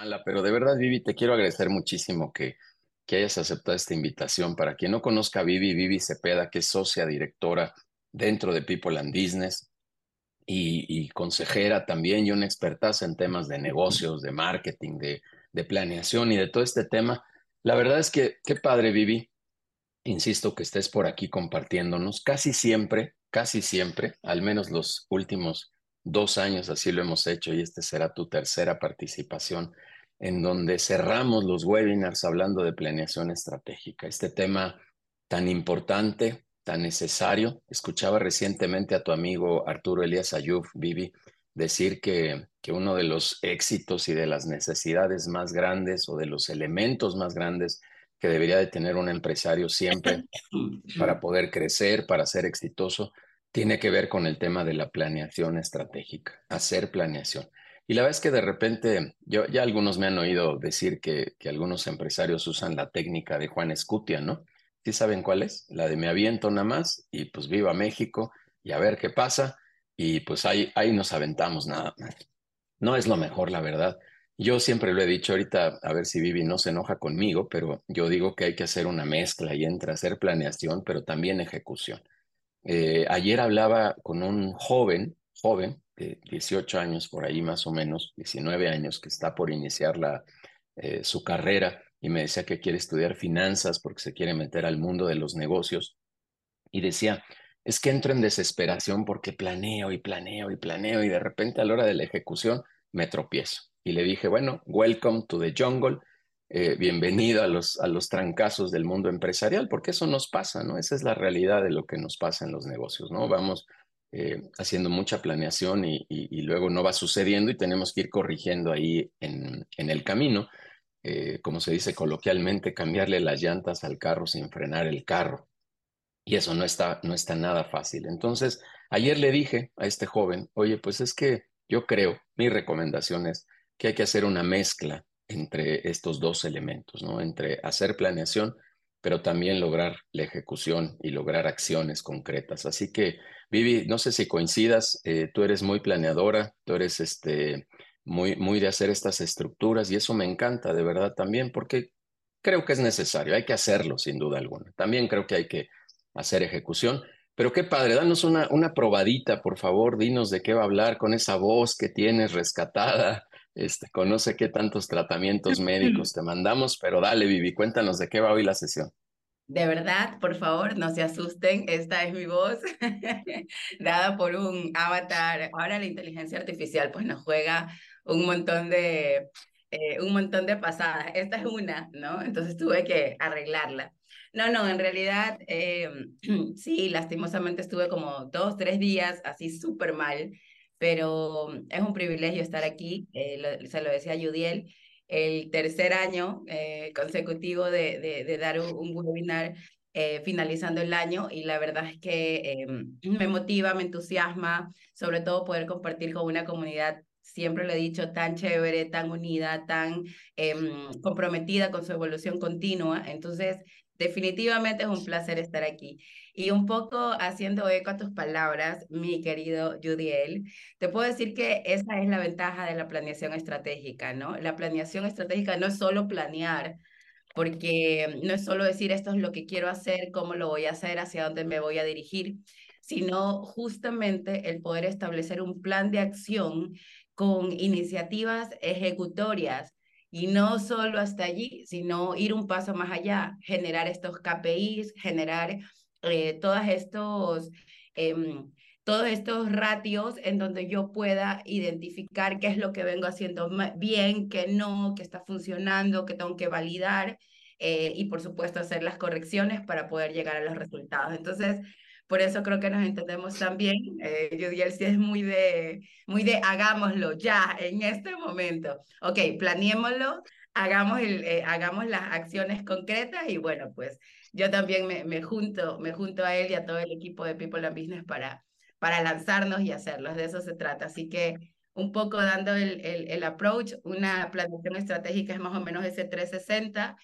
mala, pero de verdad, Vivi, te quiero agradecer muchísimo que, que hayas aceptado esta invitación. Para quien no conozca a Vivi, Vivi Cepeda, que es socia directora dentro de People and Business y, consejera también y una expertaza en temas de negocios, de marketing, de, de planeación y de todo este tema. La verdad es que qué padre, Vivi. Insisto que estés por aquí compartiéndonos. Casi siempre, casi siempre, al menos los últimos dos años así lo hemos hecho y este será tu tercera participación en donde cerramos los webinars hablando de planeación estratégica. Este tema tan importante, tan necesario. Escuchaba recientemente a tu amigo Arturo Elías Ayub, Vivi, decir que, que uno de los éxitos y de las necesidades más grandes o de los elementos más grandes que debería de tener un empresario siempre para poder crecer, para ser exitoso, tiene que ver con el tema de la planeación estratégica, hacer planeación. Y la verdad es que de repente, yo, ya algunos me han oído decir que, que algunos empresarios usan la técnica de Juan Escutia, ¿no? ¿Sí saben cuál es? La de me aviento nada más y pues viva México y a ver qué pasa y pues ahí, ahí nos aventamos nada más. No es lo mejor, la verdad. Yo siempre lo he dicho ahorita, a ver si Vivi no se enoja conmigo, pero yo digo que hay que hacer una mezcla y entre hacer planeación, pero también ejecución. Eh, ayer hablaba con un joven, joven, de 18 años por ahí más o menos, 19 años, que está por iniciar la, eh, su carrera y me decía que quiere estudiar finanzas porque se quiere meter al mundo de los negocios. Y decía, es que entro en desesperación porque planeo y planeo y planeo y de repente a la hora de la ejecución me tropiezo. Y le dije, bueno, welcome to the jungle eh, bienvenido a los, a los trancazos del mundo empresarial, porque eso nos pasa, ¿no? Esa es la realidad de lo que nos pasa en los negocios, ¿no? Vamos eh, haciendo mucha planeación y, luego no va sucediendo y tenemos que ir corrigiendo ahí en, en el camino, eh, como se dice coloquialmente, cambiarle las llantas al carro sin frenar el carro. Y eso no está, no está nada fácil. Entonces, ayer le dije a este joven, oye, pues es que yo creo, mi recomendación es que hay que hacer una mezcla entre estos dos elementos, ¿no? Entre hacer planeación, pero también lograr la ejecución y lograr acciones concretas. Así que, Vivi, no sé si coincidas, eh, tú eres muy planeadora, tú eres este, muy, muy de hacer estas estructuras y eso me encanta de verdad también porque creo que es necesario, hay que hacerlo sin duda alguna. También creo que hay que hacer ejecución. Pero qué padre, danos una, una probadita, por favor, dinos de qué va a hablar con esa voz que tienes rescatada, este, conoce qué tantos tratamientos médicos te mandamos, pero dale, Vivi, cuéntanos de qué va hoy la sesión. De verdad, por favor, no se asusten, esta es mi voz, dada por un avatar. Ahora la inteligencia artificial pues nos juega un montón de, eh, un montón de pasadas. Esta es una, ¿no? Entonces tuve que arreglarla. No, no, en realidad eh, sí, lastimosamente estuve como dos, tres días así súper mal pero es un privilegio estar aquí, eh, se lo decía Judiel, el tercer año eh, consecutivo de, de, dar un, webinar eh, finalizando el año y la verdad es que me motiva, me entusiasma, sobre todo poder compartir con una comunidad siempre lo he dicho, tan chévere, tan unida, tan em, comprometida con su evolución continua. Entonces, definitivamente es un placer estar aquí. Y un poco haciendo eco a tus palabras, mi querido Judiel, te puedo decir que esa es la ventaja de la planeación estratégica, ¿no? La planeación estratégica no es solo planear, porque no es solo decir esto es lo que quiero hacer, cómo lo voy a hacer, hacia dónde me voy a dirigir, sino justamente el poder establecer un plan de acción con iniciativas ejecutorias y no solo hasta allí, sino ir un paso más allá, generar estos KPIs, generar eh, todos estos... Em, todos estos ratios en donde yo pueda identificar qué es lo que vengo haciendo bien, qué no, qué está funcionando, qué tengo que validar eh, y por supuesto hacer las correcciones para poder llegar a los resultados. Entonces, por eso creo que nos entendemos también. Eh, Judiel sí es muy de, muy de hagámoslo ya, en este momento. Ok, planeémoslo, hagamos, el, eh, hagamos las acciones concretas y bueno, pues yo también me, me, junto, me junto a él y a todo el equipo de People and Business para, para lanzarnos y hacerlos. De eso se trata. Así que un poco dando el, el, el approach, una planeación estratégica es más o menos ese 360.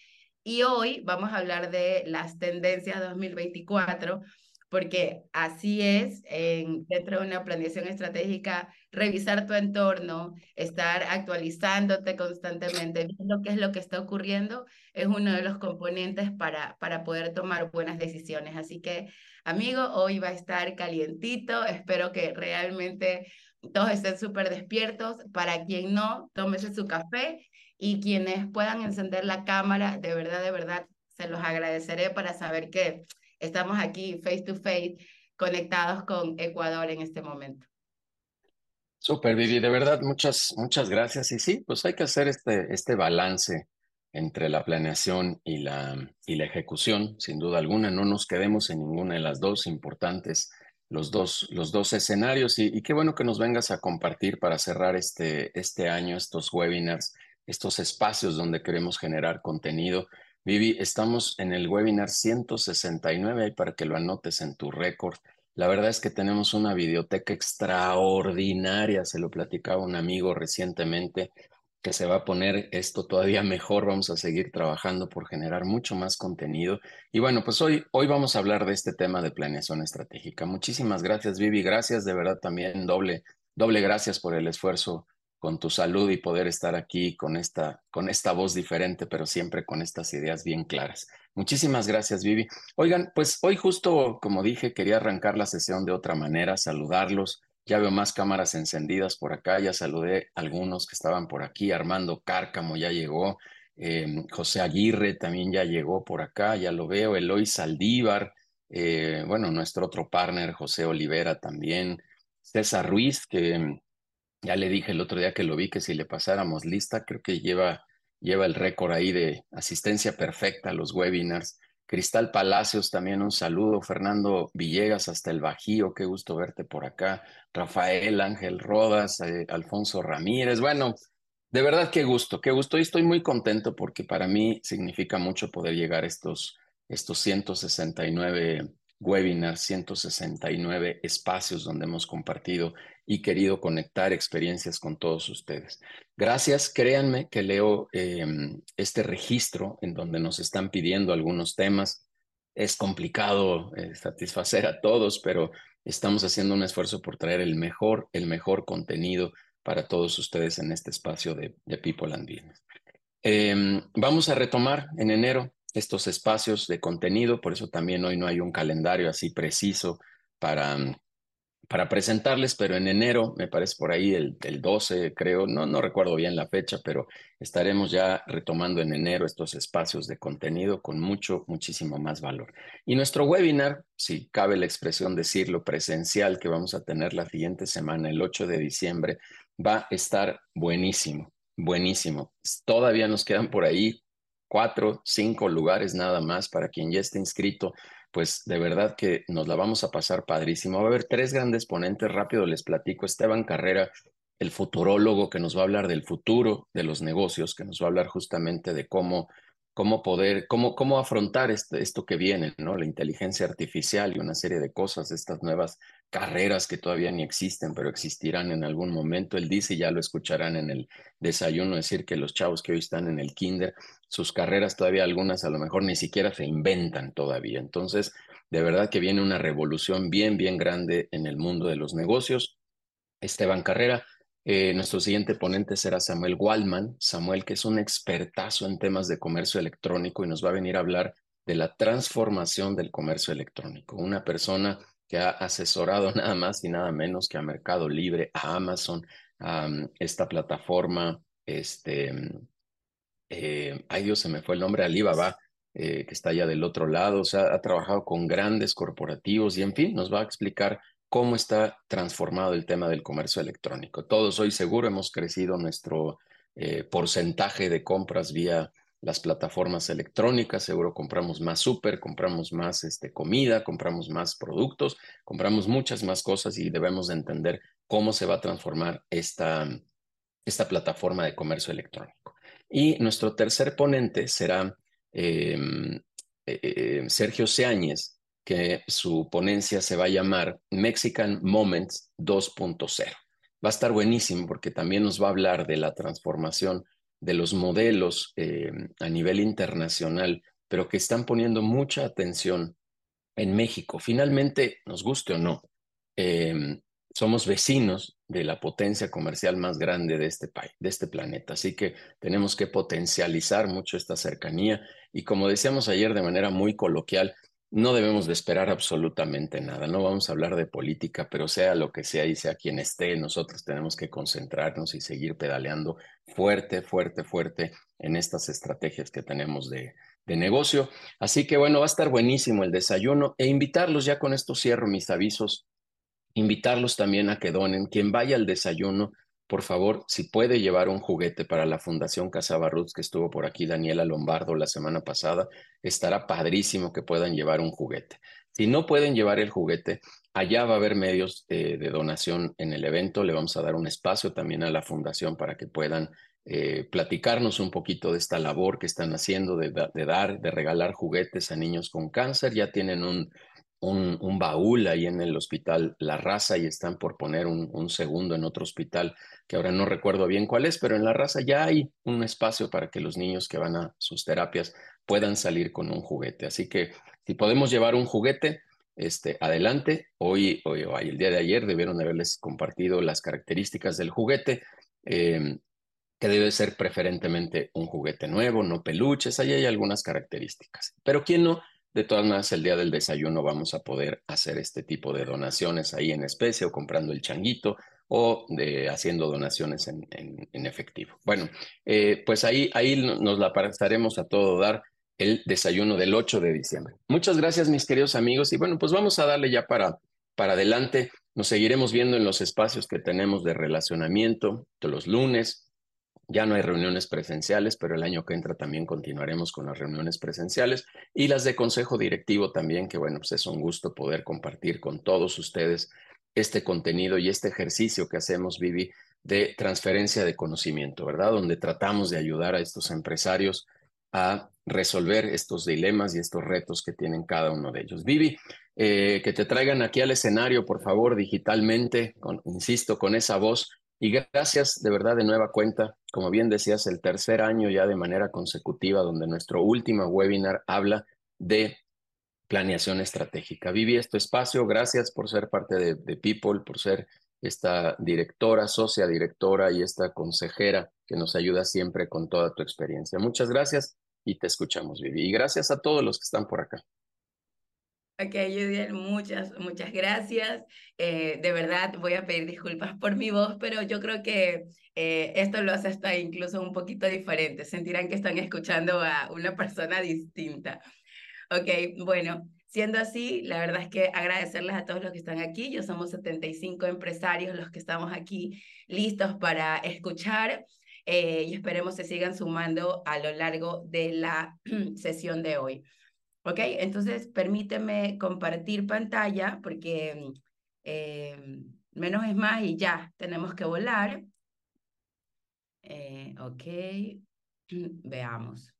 Y hoy vamos a hablar de las tendencias 2024 porque así es, en, dentro de una planeación estratégica, revisar tu entorno, estar actualizándote constantemente, viendo qué es lo que está ocurriendo, es uno de los componentes para, para poder tomar buenas decisiones. Así que, amigo, hoy va a estar calientito, espero que realmente todos estén súper despiertos. Para quien no, tómese su café y quienes puedan encender la cámara, de verdad, de verdad, se los agradeceré para saber que estamos aquí face to face conectados con Ecuador en este momento. Súper, Vivi, de verdad, muchas, muchas gracias. Y sí, pues hay que hacer este, este balance entre la planeación y la, y la ejecución, sin duda alguna. No nos quedemos en ninguna de las dos importantes, los dos, los dos escenarios. Y, y qué bueno que nos vengas a compartir para cerrar este, este año, estos webinars, estos espacios donde queremos generar contenido Vivi, estamos en el webinar 169 ahí para que lo anotes en tu récord. La verdad es que tenemos una biblioteca extraordinaria, se lo platicaba un amigo recientemente, que se va a poner esto todavía mejor. Vamos a seguir trabajando por generar mucho más contenido. Y bueno, pues hoy, hoy vamos a hablar de este tema de planeación estratégica. Muchísimas gracias, Vivi. Gracias de verdad también, doble, doble gracias por el esfuerzo con tu salud y poder estar aquí con esta, con esta voz diferente, pero siempre con estas ideas bien claras. Muchísimas gracias, Vivi. Oigan, pues hoy justo, como dije, quería arrancar la sesión de otra manera, saludarlos. Ya veo más cámaras encendidas por acá, ya saludé a algunos que estaban por aquí, Armando Cárcamo ya llegó, em, José Aguirre también ya llegó por acá, ya lo veo, Eloy Saldívar, eh, bueno, nuestro otro partner, José Olivera también, César Ruiz, que ya le dije el otro día que lo vi que si le pasáramos lista, creo que lleva, lleva el récord ahí de asistencia perfecta a los webinars. Cristal Palacios, también un saludo. Fernando Villegas, hasta el Bajío, qué gusto verte por acá. Rafael Ángel Rodas, eh, Alfonso Ramírez. Bueno, de verdad qué gusto, qué gusto. Y estoy muy contento porque para mí significa mucho poder llegar a estos, estos 169 webinars, 169 espacios donde hemos compartido y querido conectar experiencias con todos ustedes. Gracias, créanme que leo em, este registro en donde nos están pidiendo algunos temas. Es complicado eh, satisfacer a todos, pero estamos haciendo un esfuerzo por traer el mejor, el mejor contenido para todos ustedes en este espacio de, People and Business. Em, vamos a retomar en enero estos espacios de contenido, por eso también hoy no hay un calendario así preciso para, para presentarles, pero en enero, me parece por ahí el, el 12, creo, no, no recuerdo bien la fecha, pero estaremos ya retomando en enero estos espacios de contenido con mucho, muchísimo más valor. Y nuestro webinar, si cabe la expresión decirlo, presencial que vamos a tener la siguiente semana, el 8 de diciembre, va a estar buenísimo, buenísimo. Todavía nos quedan por ahí cuatro, cinco lugares nada más para quien ya esté inscrito pues de verdad que nos la vamos a pasar padrísimo. Va a haber tres grandes ponentes, rápido les platico. Esteban Carrera, el futurólogo que nos va a hablar del futuro de los negocios, que nos va a hablar justamente de cómo, cómo poder, cómo, cómo afrontar este, esto que viene, ¿no? La inteligencia artificial y una serie de cosas, estas nuevas carreras que todavía ni existen, pero existirán en algún momento. Él dice, ya lo escucharán en el desayuno, decir que los chavos que hoy están en el kinder sus carreras todavía algunas a lo mejor ni siquiera se inventan todavía. Entonces, de verdad que viene una revolución bien, bien grande en el mundo de los negocios. Esteban Carrera, eh, nuestro siguiente ponente será Samuel Waldman. Samuel, que es un expertazo en temas de comercio electrónico y nos va a venir a hablar de la transformación del comercio electrónico. Una persona que ha asesorado nada más y nada menos que a Mercado Libre, a Amazon, a esta plataforma, este, eh, ay Dios, se me fue el nombre, Alibaba, eh, que está allá del otro lado, o sea, ha trabajado con grandes corporativos y en fin, nos va a explicar cómo está transformado el tema del comercio electrónico. Todos hoy seguro hemos crecido nuestro eh, porcentaje de compras vía las plataformas electrónicas, seguro compramos más súper, compramos más este, comida, compramos más productos, compramos muchas más cosas y debemos de entender cómo se va a transformar esta, esta plataforma de comercio electrónico. Y nuestro tercer ponente será em, eh, eh, Sergio Seáñez, que su ponencia se va a llamar Mexican Moments 2.0. Va a estar buenísimo porque también nos va a hablar de la transformación de los modelos em, a nivel internacional, pero que están poniendo mucha atención en México. Finalmente, nos guste o no, em, somos vecinos de la potencia comercial más grande de este país, de este planeta. Así que tenemos que potencializar mucho esta cercanía y como decíamos ayer de manera muy coloquial, no debemos de esperar absolutamente nada. No vamos a hablar de política, pero sea lo que sea y sea quien esté, nosotros tenemos que concentrarnos y seguir pedaleando fuerte, fuerte, fuerte en estas estrategias que tenemos de, de negocio. Así que bueno, va a estar buenísimo el desayuno e invitarlos, ya con esto cierro mis avisos, invitarlos también a que donen. Quien vaya al desayuno, por favor, si puede llevar un juguete para la Fundación Casaba Roots, que estuvo por aquí Daniela Lombardo la semana pasada, estará padrísimo que puedan llevar un juguete. Si no pueden llevar el juguete, allá va a haber medios de donación en el evento. Le vamos a dar un espacio también a la fundación para que puedan eh, platicarnos un poquito de esta labor que están haciendo de, dar, de regalar juguetes a niños con cáncer. Ya tienen un, un, baúl ahí en el hospital La Raza y están por poner un, segundo en otro hospital que ahora no recuerdo bien cuál es, pero en La Raza ya hay un espacio para que los niños que van a sus terapias puedan salir con un juguete. Así que si podemos llevar un juguete, este, adelante. Hoy, hoy, el día de ayer debieron haberles compartido las características del juguete. Eh, que debe ser preferentemente un juguete nuevo, no peluches, ahí hay algunas características. Pero ¿quién no? De todas maneras, el día del desayuno vamos a poder hacer este tipo de donaciones ahí en especie o comprando el changuito o de, haciendo donaciones en, en, efectivo. Bueno, eh, pues ahí, ahí nos la pasaremos a todo dar el desayuno del 8 de diciembre. Muchas gracias, mis queridos amigos. Y bueno, pues vamos a darle ya para, para adelante. Nos seguiremos viendo en los espacios que tenemos de relacionamiento, de los lunes, ya no hay reuniones presenciales, pero el año que entra también continuaremos con las reuniones presenciales y las de consejo directivo también, que bueno, pues es un gusto poder compartir con todos ustedes este contenido y este ejercicio que hacemos, Vivi, de transferencia de conocimiento, ¿verdad? Donde tratamos de ayudar a estos empresarios a resolver estos dilemas y estos retos que tienen cada uno de ellos. Vivi, eh, que te traigan aquí al escenario, por favor, digitalmente, insisto, con esa voz y gracias de verdad de nueva cuenta, como bien decías, el tercer año ya de manera consecutiva, donde nuestro último webinar habla de planeación estratégica. Vivi, este espacio, gracias por ser parte de, de, People, por ser esta directora, socia directora y esta consejera que nos ayuda siempre con toda tu experiencia. Muchas gracias y te escuchamos, Vivi. Y gracias a todos los que están por acá. Ok, Judiel, muchas, muchas gracias. Eh, de verdad voy a pedir disculpas por mi voz, pero yo creo que eh, esto lo hace hasta incluso un poquito diferente. Sentirán que están escuchando a una persona distinta. Ok, bueno, siendo así, la verdad es que agradecerles a todos los que están aquí. Yo somos 75 empresarios los que estamos aquí listos para escuchar. Eh, y esperemos se sigan sumando a lo largo de la sesión de hoy. ¿Ok? Entonces, permíteme compartir pantalla porque eh, menos es más y ya, tenemos que volar. Eh, ok, veamos.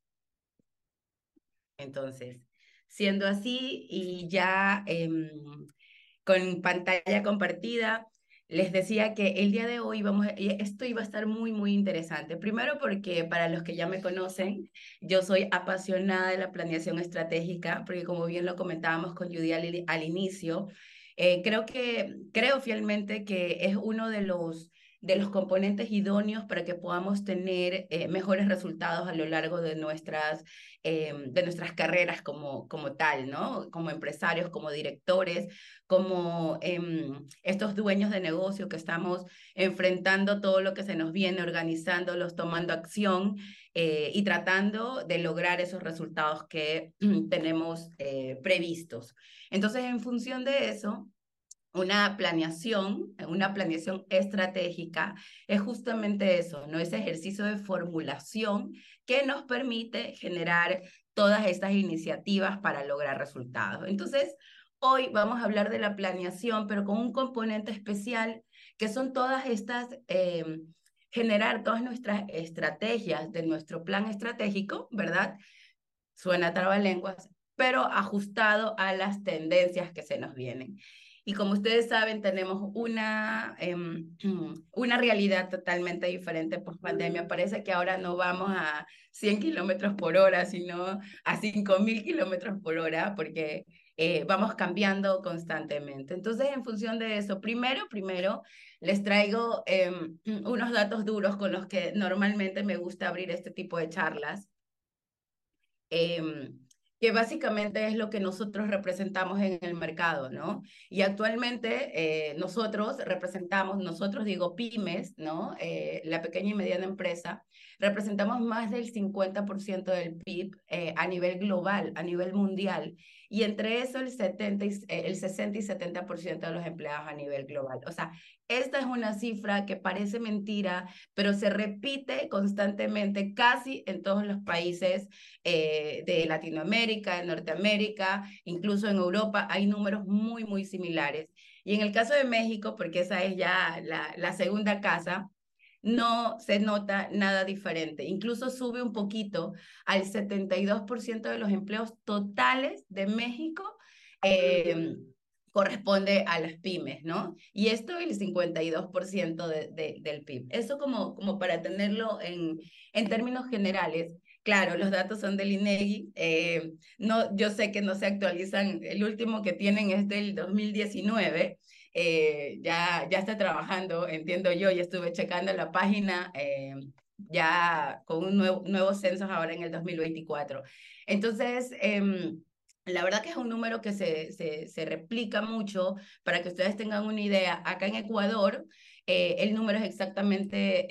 Entonces, siendo así y ya em, con pantalla compartida, les decía que el día de hoy vamos, esto iba a estar muy, muy interesante. Primero porque para los que ya me conocen, yo soy apasionada de la planeación estratégica, porque como bien lo comentábamos con Judy al, inicio, eh, creo que, creo fielmente que es uno de los de los componentes idóneos para que podamos tener eh, mejores resultados a lo largo de nuestras, eh, de nuestras carreras como, como tal, ¿no? Como empresarios, como directores, como em, estos dueños de negocio que estamos enfrentando todo lo que se nos viene, organizándolos, tomando acción eh, y tratando de lograr esos resultados que tenemos previstos. Entonces, en función de eso, una planeación, una planeación estratégica, es justamente eso, ¿no? Ese ejercicio de formulación que nos permite generar todas estas iniciativas para lograr resultados. Entonces, hoy vamos a hablar de la planeación, pero con un componente especial, que son todas estas, em, generar todas nuestras estrategias de nuestro plan estratégico, ¿verdad? Suena trabalenguas, pero ajustado a las tendencias que se nos vienen. Y como ustedes saben, tenemos una, eh, una realidad totalmente diferente por pandemia. Parece que ahora no vamos a 100 kilómetros por hora, sino a 5.000 kilómetros por hora, porque eh, vamos cambiando constantemente. Entonces, en función de eso, primero, primero, les traigo eh, unos datos duros con los que normalmente me gusta abrir este tipo de charlas. Eh, que básicamente es lo que nosotros representamos en el mercado, ¿no? Y actualmente eh, nosotros representamos, nosotros digo pymes, ¿no? Eh, la pequeña y mediana empresa, representamos más del 50% del PIB eh, a nivel global, a nivel mundial, y entre eso el, 70 y, el 60 y 70% de los empleados a nivel global. O sea, esta es una cifra que parece mentira, pero se repite constantemente casi en todos los países eh, de Latinoamérica, de Norteamérica, incluso en Europa hay números muy, muy similares. Y en el caso de México, porque esa es ya la, la segunda casa, no se nota nada diferente. Incluso sube un poquito al 72% de los empleos totales de México. Eh, corresponde a las pymes, ¿no? Y esto el 52% de, de, del PIB. Eso como, como para tenerlo en, en términos generales. Claro, los datos son del INEGI. Eh, no, yo sé que no se actualizan. El último que tienen es del 2019. Eh, ya, ya está trabajando, entiendo yo, ya estuve checando la página eh, ya con un nuevo, nuevo censo ahora en el 2024. Entonces, eh, la verdad que es un número que se, se, se, replica mucho para que ustedes tengan una idea. Acá en Ecuador, eh, el número es exactamente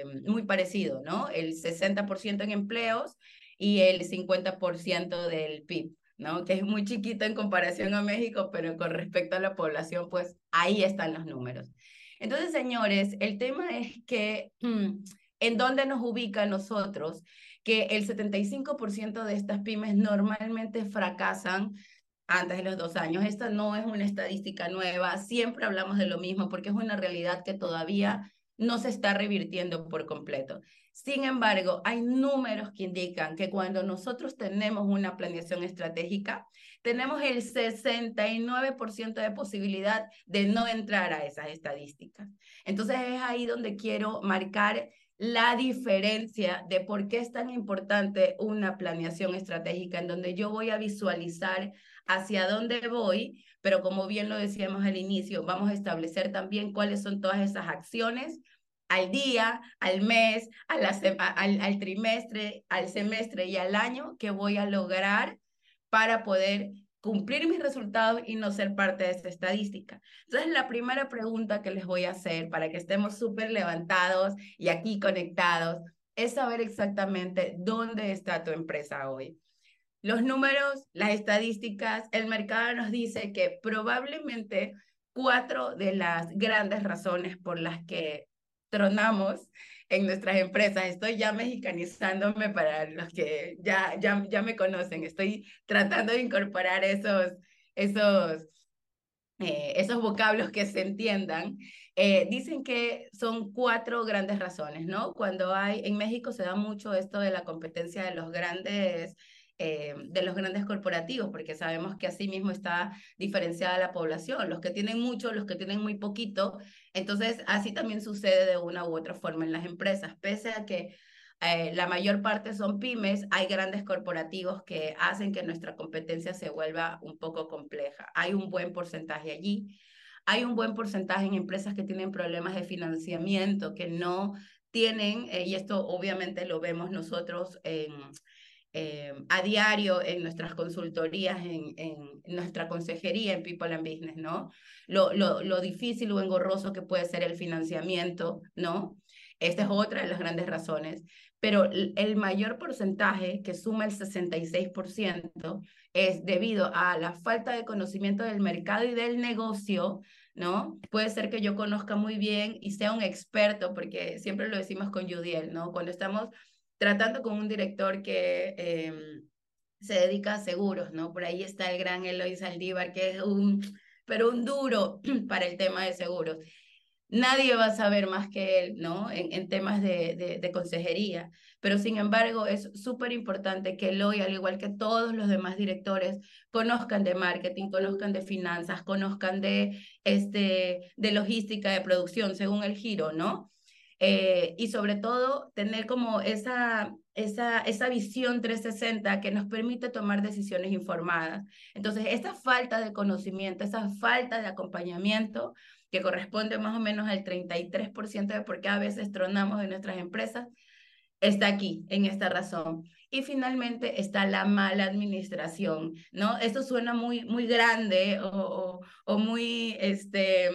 eh, muy parecido, ¿no? El 60% en empleos y el 50% del PIB, ¿no? Que es muy chiquito en comparación a México, pero con respecto a la población, pues ahí están los números. Entonces, señores, el tema es que hmm, en dónde nos ubica nosotros que el 75% de estas pymes normalmente fracasan antes de los dos años. Esta no es una estadística nueva, siempre hablamos de lo mismo porque es una realidad que todavía no se está revirtiendo por completo. Sin embargo, hay números que indican que cuando nosotros tenemos una planeación estratégica, tenemos el 69% de posibilidad de no entrar a esas estadísticas. Entonces es ahí donde quiero marcar la diferencia de por qué es tan importante una planeación estratégica en donde yo voy a visualizar hacia dónde voy, pero como bien lo decíamos al inicio, vamos a establecer también cuáles son todas esas acciones al día, al mes, a la, al, al trimestre, al semestre y al año que voy a lograr para poder cumplir mis resultados y no ser parte de esa estadística. Entonces, la primera pregunta que les voy a hacer para que estemos súper levantados y aquí conectados es saber exactamente dónde está tu empresa hoy. Los números, las estadísticas, el mercado nos dice que probablemente cuatro de las grandes razones por las que tronamos en nuestras empresas. Estoy ya mexicanizándome para los que ya, ya, ya me conocen. Estoy tratando de incorporar esos, esos, eh, esos vocablos que se entiendan. Eh, dicen que son cuatro grandes razones, ¿no? Cuando hay, en México se da mucho esto de la competencia de los grandes eh, de los grandes corporativos, porque sabemos que así mismo está diferenciada la población, los que tienen mucho, los que tienen muy poquito. Entonces, así también sucede de una u otra forma en las empresas, pese a que eh, la mayor parte son pymes, hay grandes corporativos que hacen que nuestra competencia se vuelva un poco compleja. Hay un buen porcentaje allí. Hay un buen porcentaje en empresas que tienen problemas de financiamiento, que no tienen, eh, y esto obviamente lo vemos nosotros en eh, a diario en nuestras consultorías, en, en, nuestra consejería en People and Business, ¿no? Lo, lo, lo difícil o engorroso que puede ser el financiamiento, ¿no? Esta es otra de las grandes razones. Pero el mayor porcentaje, que suma el 66%, es debido a la falta de conocimiento del mercado y del negocio, ¿no? Puede ser que yo conozca muy bien y sea un experto, porque siempre lo decimos con Judiel, ¿no? Cuando estamos tratando con un director que eh, se dedica a seguros, ¿no? Por ahí está el gran Eloy Saldívar, que es un, pero un duro para el tema de seguros. Nadie va a saber más que él, ¿no? En, temas de consejería. pero sin embargo es súper importante que Eloy, al igual que todos los demás directores, conozcan de marketing, conozcan de finanzas, conozcan de, este, de logística, de producción, según el giro, ¿no? Eh, y sobre todo tener como esa, esa, esa visión 360 que nos permite tomar decisiones informadas. Entonces, esa falta de conocimiento, esa falta de acompañamiento, que corresponde más o menos al 33% de por qué a veces tronamos de nuestras empresas, está aquí, en esta razón. Y finalmente está la mala administración, ¿no? Esto suena muy, muy grande o, o, o muy, este,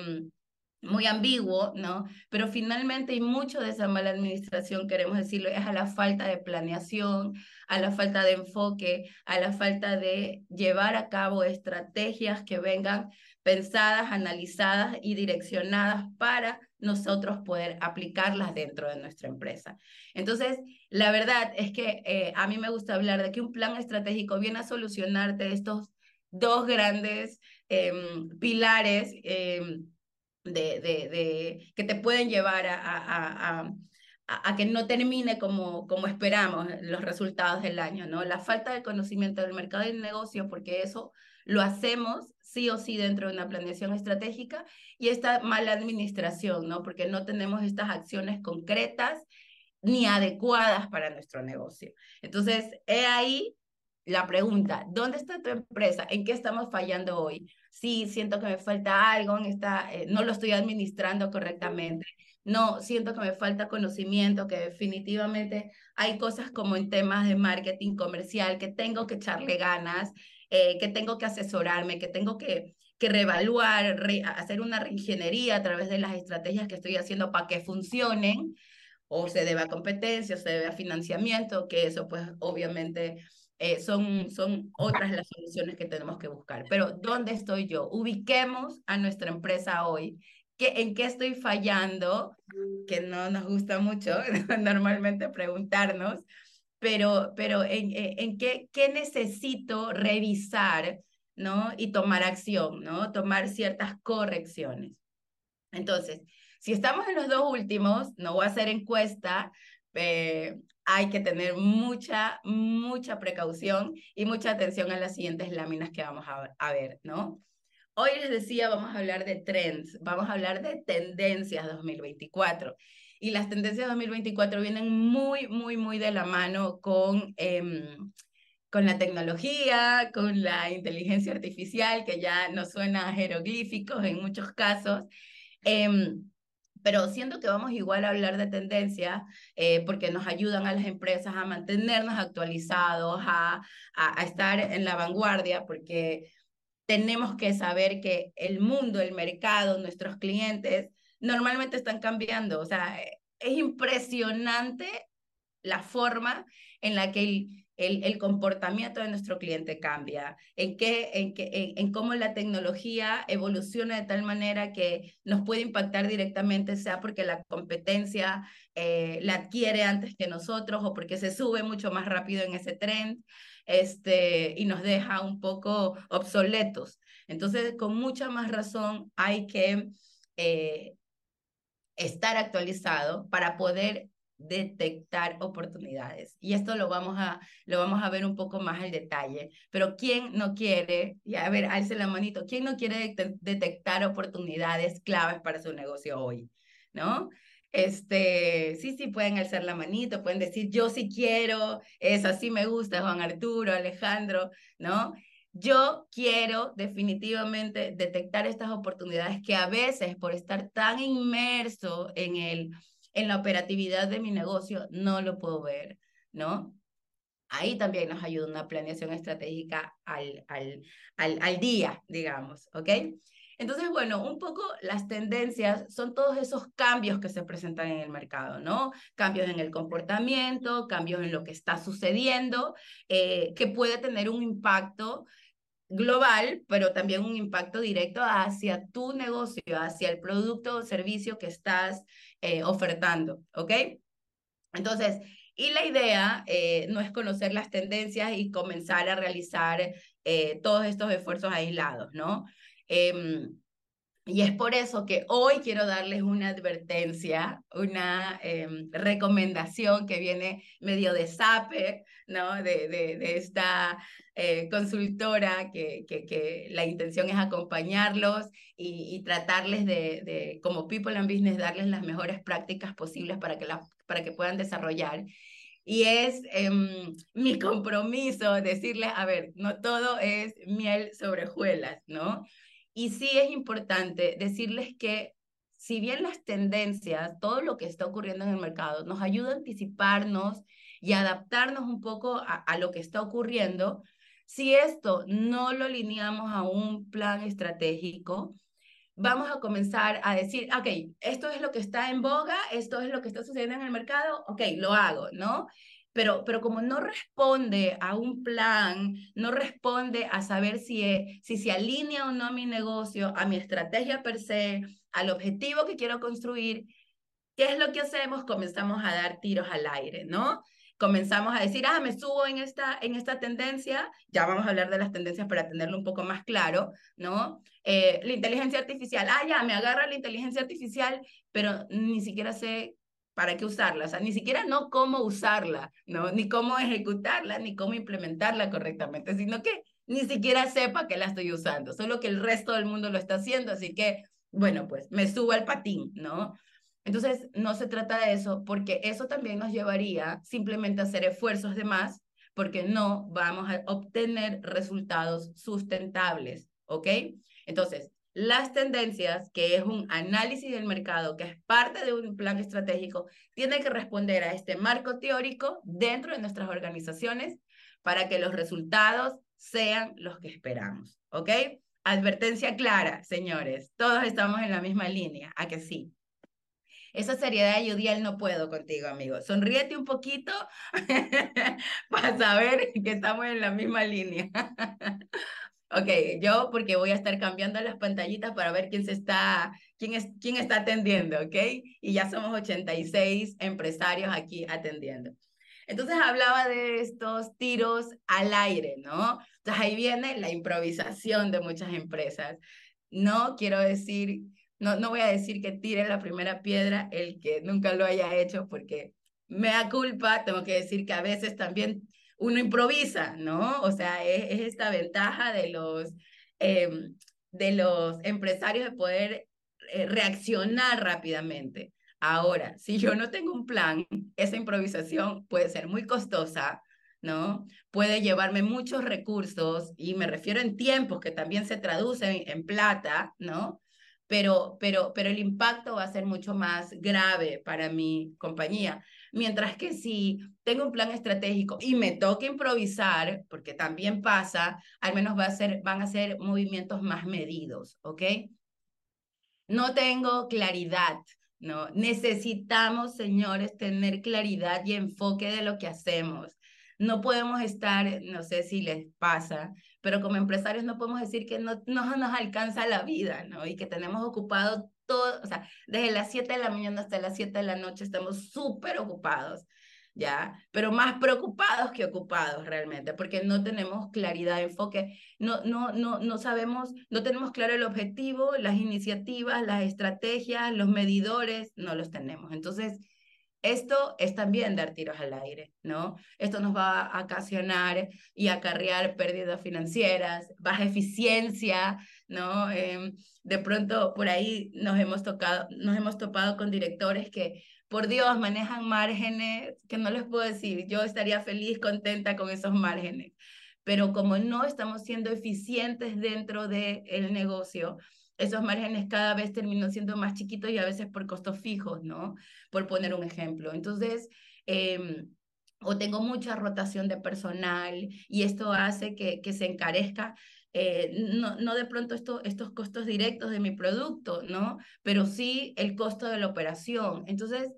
muy ambiguo, ¿no? Pero finalmente y mucho de esa mala administración, queremos decirlo, es a la falta de planeación, a la falta de enfoque, a la falta de llevar a cabo estrategias que vengan pensadas, analizadas y direccionadas para nosotros poder aplicarlas dentro de nuestra empresa. Entonces, la verdad es que eh, a mí me gusta hablar de que un plan estratégico viene a solucionarte estos dos grandes em, pilares. Eh, de, de, de, que te pueden llevar a, a, a, a, que no termine como, como esperamos los resultados del año, ¿no? La falta de conocimiento del mercado y del negocio, porque eso lo hacemos sí o sí dentro de una planeación estratégica, y esta mala administración, ¿no? Porque no tenemos estas acciones concretas ni adecuadas para nuestro negocio. Entonces, he ahí la pregunta, ¿dónde está tu empresa? ¿En qué estamos fallando hoy? Sí, siento que me falta algo, en esta, eh, no lo estoy administrando correctamente. No, siento que me falta conocimiento, que definitivamente hay cosas como en temas de marketing comercial que tengo que echarle ganas, eh, que tengo que asesorarme, que tengo que, que reevaluar, hacer una reingeniería a través de las estrategias que estoy haciendo para que funcionen, o se debe a competencia, o se debe a financiamiento, que eso pues obviamente eh, son, son otras las soluciones que tenemos que buscar. Pero ¿dónde estoy yo? Ubiquemos a nuestra empresa hoy. ¿Qué, ¿En qué estoy fallando? Que no nos gusta mucho normalmente preguntarnos, pero, pero ¿en, en qué, qué necesito revisar ¿no? y tomar acción, ¿no? tomar ciertas correcciones? Entonces, si estamos en los dos últimos, no voy a hacer encuesta, eh, hay que tener mucha, mucha precaución y mucha atención a las siguientes láminas que vamos a, ver, ¿no? Hoy les decía, vamos a hablar de trends, vamos a hablar de tendencias 2024. Y las tendencias 2024 vienen muy, muy, muy de la mano con, em, con la tecnología, con la inteligencia artificial, que ya nos suena a jeroglíficos en muchos casos. Em, pero siento que vamos igual a hablar de tendencia eh, porque nos ayudan a las empresas a mantenernos actualizados, a, a, estar en la vanguardia, porque tenemos que saber que el mundo, el mercado, nuestros clientes normalmente están cambiando. O sea, es impresionante la forma en la que el, el, comportamiento de nuestro cliente cambia, en, qué, en, qué, en, cómo la tecnología evoluciona de tal manera que nos puede impactar directamente, sea porque la competencia eh, la adquiere antes que nosotros o porque se sube mucho más rápido en ese trend este, y nos deja un poco obsoletos. Entonces, con mucha más razón hay que... Eh, estar actualizado para poder detectar oportunidades. Y esto lo vamos a, lo vamos a ver un poco más al detalle. Pero ¿quién no quiere, y a ver, alce la manito, ¿quién no quiere detectar oportunidades claves para su negocio hoy? ¿No? Este, sí, sí, pueden alzar la manito, pueden decir, yo sí quiero, eso así me gusta, Juan Arturo, Alejandro, ¿no? Yo quiero definitivamente detectar estas oportunidades que a veces por estar tan inmerso en el en la operatividad de mi negocio no lo puedo ver, ¿no? Ahí también nos ayuda una planeación estratégica al, al, al, al día, digamos, ¿ok? Entonces, bueno, un poco las tendencias son todos esos cambios que se presentan en el mercado, ¿no? Cambios en el comportamiento, cambios en lo que está sucediendo, eh, que puede tener un impacto global, pero también un impacto directo hacia tu negocio, hacia el producto o servicio que estás eh, ofertando, ¿ok? Entonces, y la idea eh, no es conocer las tendencias y comenzar a realizar eh, todos estos esfuerzos aislados, ¿no? Y es por eso que hoy quiero darles una advertencia, una em, recomendación que viene medio de SAPE, ¿no? De, de, esta eh, consultora que, que, la intención es acompañarlos y, y tratarles de, de, como People and Business, darles las mejores prácticas posibles para que, la, para que puedan desarrollar. Y es em, mi compromiso decirles, a ver, no todo es miel sobre hojuelas, ¿no? Y sí es importante decirles que si bien las tendencias, todo lo que está ocurriendo en el mercado, nos ayuda a anticiparnos y adaptarnos un poco a, lo que está ocurriendo, si esto no lo alineamos a un plan estratégico, vamos a comenzar a decir, ok, esto es lo que está en boga, esto es lo que está sucediendo en el mercado, ok, lo hago, ¿no? Pero, pero como no responde a un plan, no responde a saber si, es, si se alinea o no a mi negocio, a mi estrategia per se, al objetivo que quiero construir, ¿qué es lo que hacemos? Comenzamos a dar tiros al aire, ¿no? Comenzamos a decir, ah, me subo en esta, en esta tendencia, ya vamos a hablar de las tendencias para tenerlo un poco más claro, ¿no? Eh, la inteligencia artificial, ah, ya, me agarra la inteligencia artificial, pero ni siquiera sé para qué usarla, o sea, ni siquiera no cómo usarla, ¿no? Ni cómo ejecutarla, ni cómo implementarla correctamente, sino que ni siquiera sepa que la estoy usando, solo que el resto del mundo lo está haciendo, así que, bueno, pues me subo al patín, ¿no? Entonces, no se trata de eso, porque eso también nos llevaría simplemente a hacer esfuerzos de más, porque no vamos a obtener resultados sustentables, ¿ok? Entonces, las tendencias, que es un análisis del mercado, que es parte de un plan estratégico, tiene que responder a este marco teórico dentro de nuestras organizaciones para que los resultados sean los que esperamos. ¿Ok? Advertencia clara, señores. Todos estamos en la misma línea. ¿A que sí? Esa seriedad Yudiel no puedo contigo, amigo. Sonríete un poquito para saber que estamos en la misma línea. Ok, yo porque voy a estar cambiando las pantallitas para ver quién se está, quién es, quién está atendiendo, ¿ok? Y ya somos 86 empresarios aquí atendiendo. Entonces hablaba de estos tiros al aire, ¿no? Entonces ahí viene la improvisación de muchas empresas. No quiero decir, no, no voy a decir que tire la primera piedra el que nunca lo haya hecho, porque me da culpa, tengo que decir que a veces también uno improvisa, ¿no? O sea, es, esta ventaja de los, em, de los empresarios de poder eh, reaccionar rápidamente. Ahora, si yo no tengo un plan, esa improvisación puede ser muy costosa, ¿no? Puede llevarme muchos recursos y me refiero en tiempos que también se traducen en plata, ¿no? Pero, pero, pero el impacto va a ser mucho más grave para mi compañía. Mientras que si tengo un plan estratégico y me toca improvisar, porque también pasa, al menos va a ser, van a ser movimientos más medidos, ¿ok? No tengo claridad, ¿no? Necesitamos, señores, tener claridad y enfoque de lo que hacemos. No podemos estar, no sé si les pasa, pero como empresarios no podemos decir que no, no nos alcanza la vida, ¿no? Y que tenemos ocupado todo, o sea, desde las 7 de la mañana hasta las 7 de la noche estamos súper ocupados, ¿ya? Pero más preocupados que ocupados realmente, porque no tenemos claridad, enfoque, no, no, no, no sabemos, no tenemos claro el objetivo, las iniciativas, las estrategias, los medidores, no los tenemos. Entonces, esto es también dar tiros al aire, ¿no? Esto nos va a ocasionar y acarrear pérdidas financieras, baja eficiencia, ¿no? Em, de pronto por ahí nos hemos, tocado, nos hemos topado con directores que, por Dios, manejan márgenes que no les puedo decir, yo estaría feliz, contenta con esos márgenes, pero como no estamos siendo eficientes dentro del el negocio, esos márgenes cada vez terminan siendo más chiquitos y a veces por costos fijos, ¿no? Por poner un ejemplo. Entonces, eh, o tengo mucha rotación de personal y esto hace que, que se encarezca. Eh, no, no de pronto esto, estos costos directos de mi producto, ¿no? Pero sí el costo de la operación. Entonces,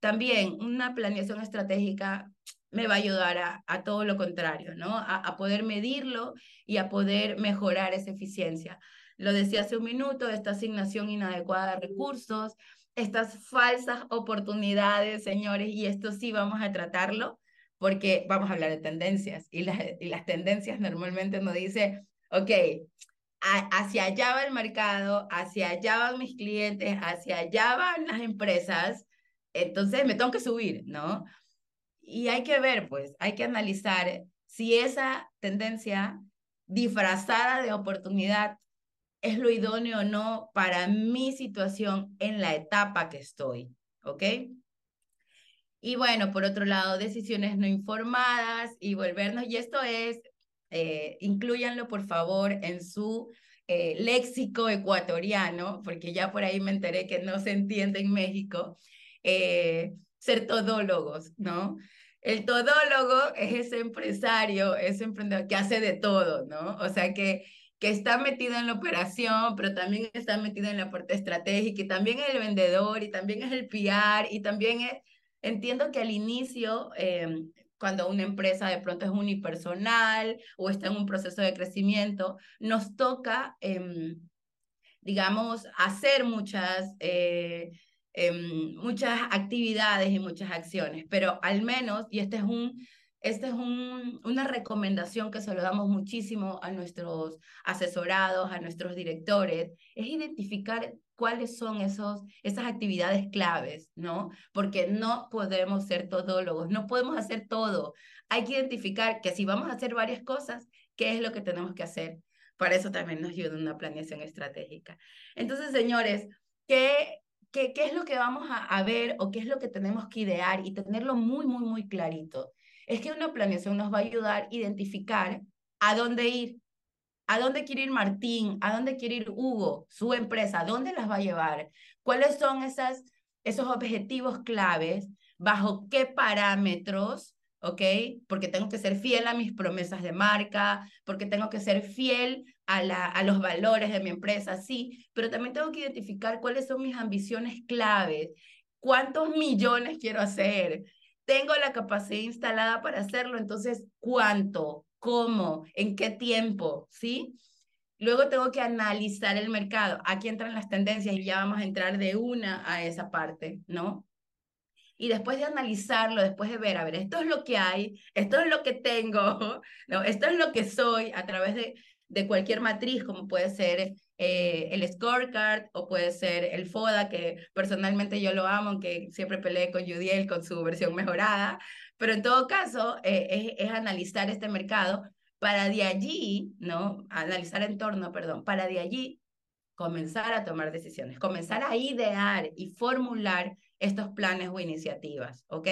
también una planeación estratégica me va a ayudar a, a todo lo contrario, ¿no? A, a, poder medirlo y a poder mejorar esa eficiencia. Lo decía hace un minuto, esta asignación inadecuada de recursos, estas falsas oportunidades, señores, y esto sí vamos a tratarlo porque vamos a hablar de tendencias y las, y las tendencias normalmente nos dice, ok, hacia allá va el mercado, hacia allá van mis clientes, hacia allá van las empresas, entonces me tengo que subir, ¿no? Y hay que ver, pues, hay que analizar si esa tendencia disfrazada de oportunidad es lo idóneo o no para mi situación en la etapa que estoy, ¿ok? Y bueno, por otro lado, decisiones no informadas y volvernos, y esto es, eh, incluyanlo por favor en su eh, léxico ecuatoriano, porque ya por ahí me enteré que no se entiende en México, eh, ser todólogos, ¿no? El todólogo es ese empresario, ese emprendedor que hace de todo, ¿no? O sea, que, que está metido en la operación, pero también está metido en la parte estratégica, y también es el vendedor, y también es el PR, y también es, entiendo que al inicio, em, cuando una empresa de pronto es unipersonal o está en un proceso de crecimiento, nos toca, em, digamos, hacer muchas... Eh, Em, muchas actividades y muchas acciones, pero al menos, y este es un, este es un, una recomendación que se lo damos muchísimo a nuestros asesorados, a nuestros directores, es identificar cuáles son esos, esas actividades claves, ¿no? Porque no podemos ser todólogos, no podemos hacer todo. Hay que identificar que si vamos a hacer varias cosas, ¿qué es lo que tenemos que hacer? Para eso también nos ayuda una planeación estratégica. Entonces, señores, ¿qué, qué, qué es lo que vamos a, ver o qué es lo que tenemos que idear y tenerlo muy, muy, muy clarito. Es que una planeación nos va a ayudar a identificar a dónde ir, a dónde quiere ir Martín, a dónde quiere ir Hugo, su empresa, a dónde las va a llevar, cuáles son esas, esos objetivos claves, bajo qué parámetros ¿ok? Porque tengo que ser fiel a mis promesas de marca, porque tengo que ser fiel a, la, a los valores de mi empresa, sí, pero también tengo que identificar cuáles son mis ambiciones claves, cuántos millones quiero hacer, tengo la capacidad instalada para hacerlo, entonces, ¿cuánto? ¿Cómo? ¿En qué tiempo? ¿Sí? Luego tengo que analizar el mercado. Aquí entran las tendencias y ya vamos a entrar de una a esa parte, ¿no? y después de analizarlo, después de ver, a ver, esto es lo que hay, esto es lo que tengo, ¿no? esto es lo que soy a través de, de cualquier matriz, como puede ser eh, el scorecard o puede ser el FODA, que personalmente yo lo amo, aunque siempre peleé con Judiel con su versión mejorada, pero en todo caso eh, es, es analizar este mercado para de allí, ¿no? Analizar entorno, perdón, para de allí comenzar a tomar decisiones, comenzar a idear y formular estos planes o iniciativas, ¿ok?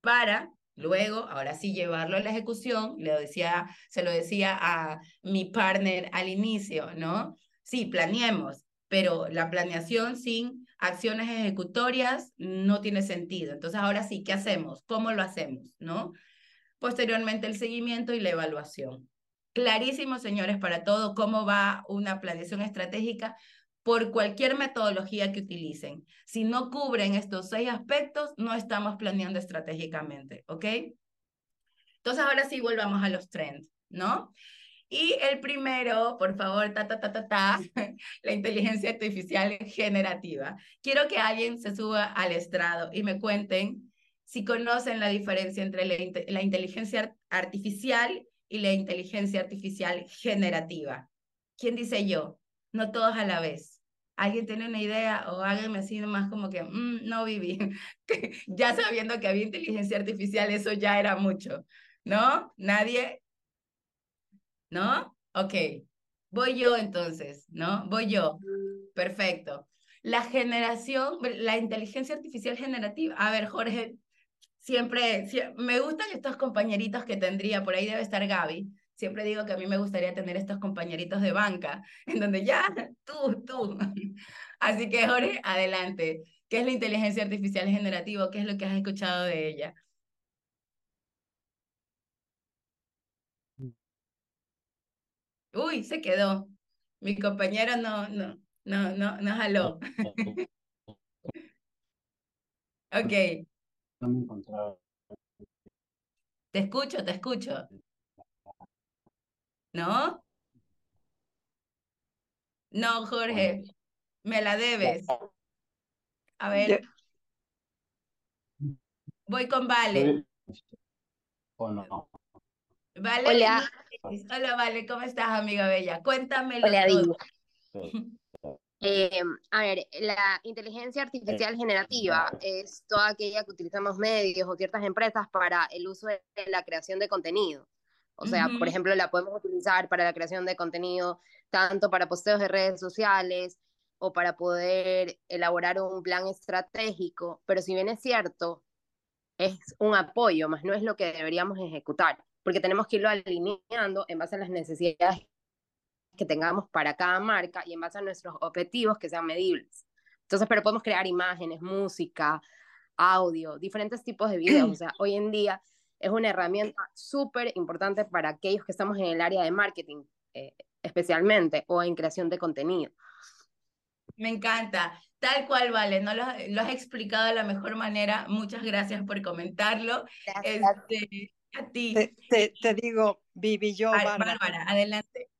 Para luego, ahora sí, llevarlo a la ejecución, le decía, se lo decía a mi partner al inicio, ¿no? Sí, planeemos, pero la planeación sin acciones ejecutorias no tiene sentido. Entonces, ahora sí, ¿qué hacemos? ¿Cómo lo hacemos? ¿No? Posteriormente, el seguimiento y la evaluación. Clarísimo, señores, para todo cómo va una planeación estratégica por cualquier metodología que utilicen. Si no cubren estos seis aspectos, no estamos planeando estratégicamente, ¿ok? Entonces, ahora sí volvamos a los trends, ¿no? Y el primero, por favor, ta, ta, ta, ta, ta, la inteligencia artificial generativa. Quiero que alguien se suba al estrado y me cuenten si conocen la diferencia entre la, la inteligencia artificial y la inteligencia artificial generativa. ¿Quién dice yo? No todos a la vez. ¿Alguien tiene una idea o háganme así nomás como que, mm, no viví? ya sabiendo que había inteligencia artificial, eso ya era mucho. ¿No? ¿Nadie? ¿No? Ok. Voy yo entonces, ¿no? Voy yo. Perfecto. La generación, la inteligencia artificial generativa. A ver, Jorge, siempre, me gustan estos compañeritos que tendría, por ahí debe estar Gaby. Siempre digo que a mí me gustaría tener estos compañeritos de banca, en donde ya, tú, tú. Así que Jorge, adelante. ¿Qué es la inteligencia artificial generativa? ¿Qué es lo que has escuchado de ella? Uy, se quedó. Mi compañero no, no, no, no, no jaló. ok. Te escucho, te escucho. ¿No? No, Jorge, me la debes. A ver. Voy con Vale. no? Vale, Hola. Hola, Vale, ¿cómo estás, amiga bella? Cuéntamelo Hola, todo. Eh, a ver, la inteligencia artificial generativa es toda aquella que utilizamos medios o ciertas empresas para el uso de la creación de contenido. O sea, por ejemplo, la podemos utilizar para la creación de contenido, tanto para posteos de redes sociales o para poder elaborar un plan estratégico, pero si bien es cierto, es un apoyo, más no es lo que deberíamos ejecutar, porque tenemos que irlo alineando en base a las necesidades que tengamos para cada marca y en base a nuestros objetivos que sean medibles. Entonces, pero podemos crear imágenes, música, audio, diferentes tipos de videos. O sea, hoy en día es una herramienta súper importante para aquellos que estamos en el área de marketing, eh, especialmente, o en creación de contenido. Me encanta. Tal cual, vale, no lo, has explicado de la mejor manera. Muchas gracias por comentarlo. Este, a ti. Te, digo, Vivi, yo, Bárbara, adelante.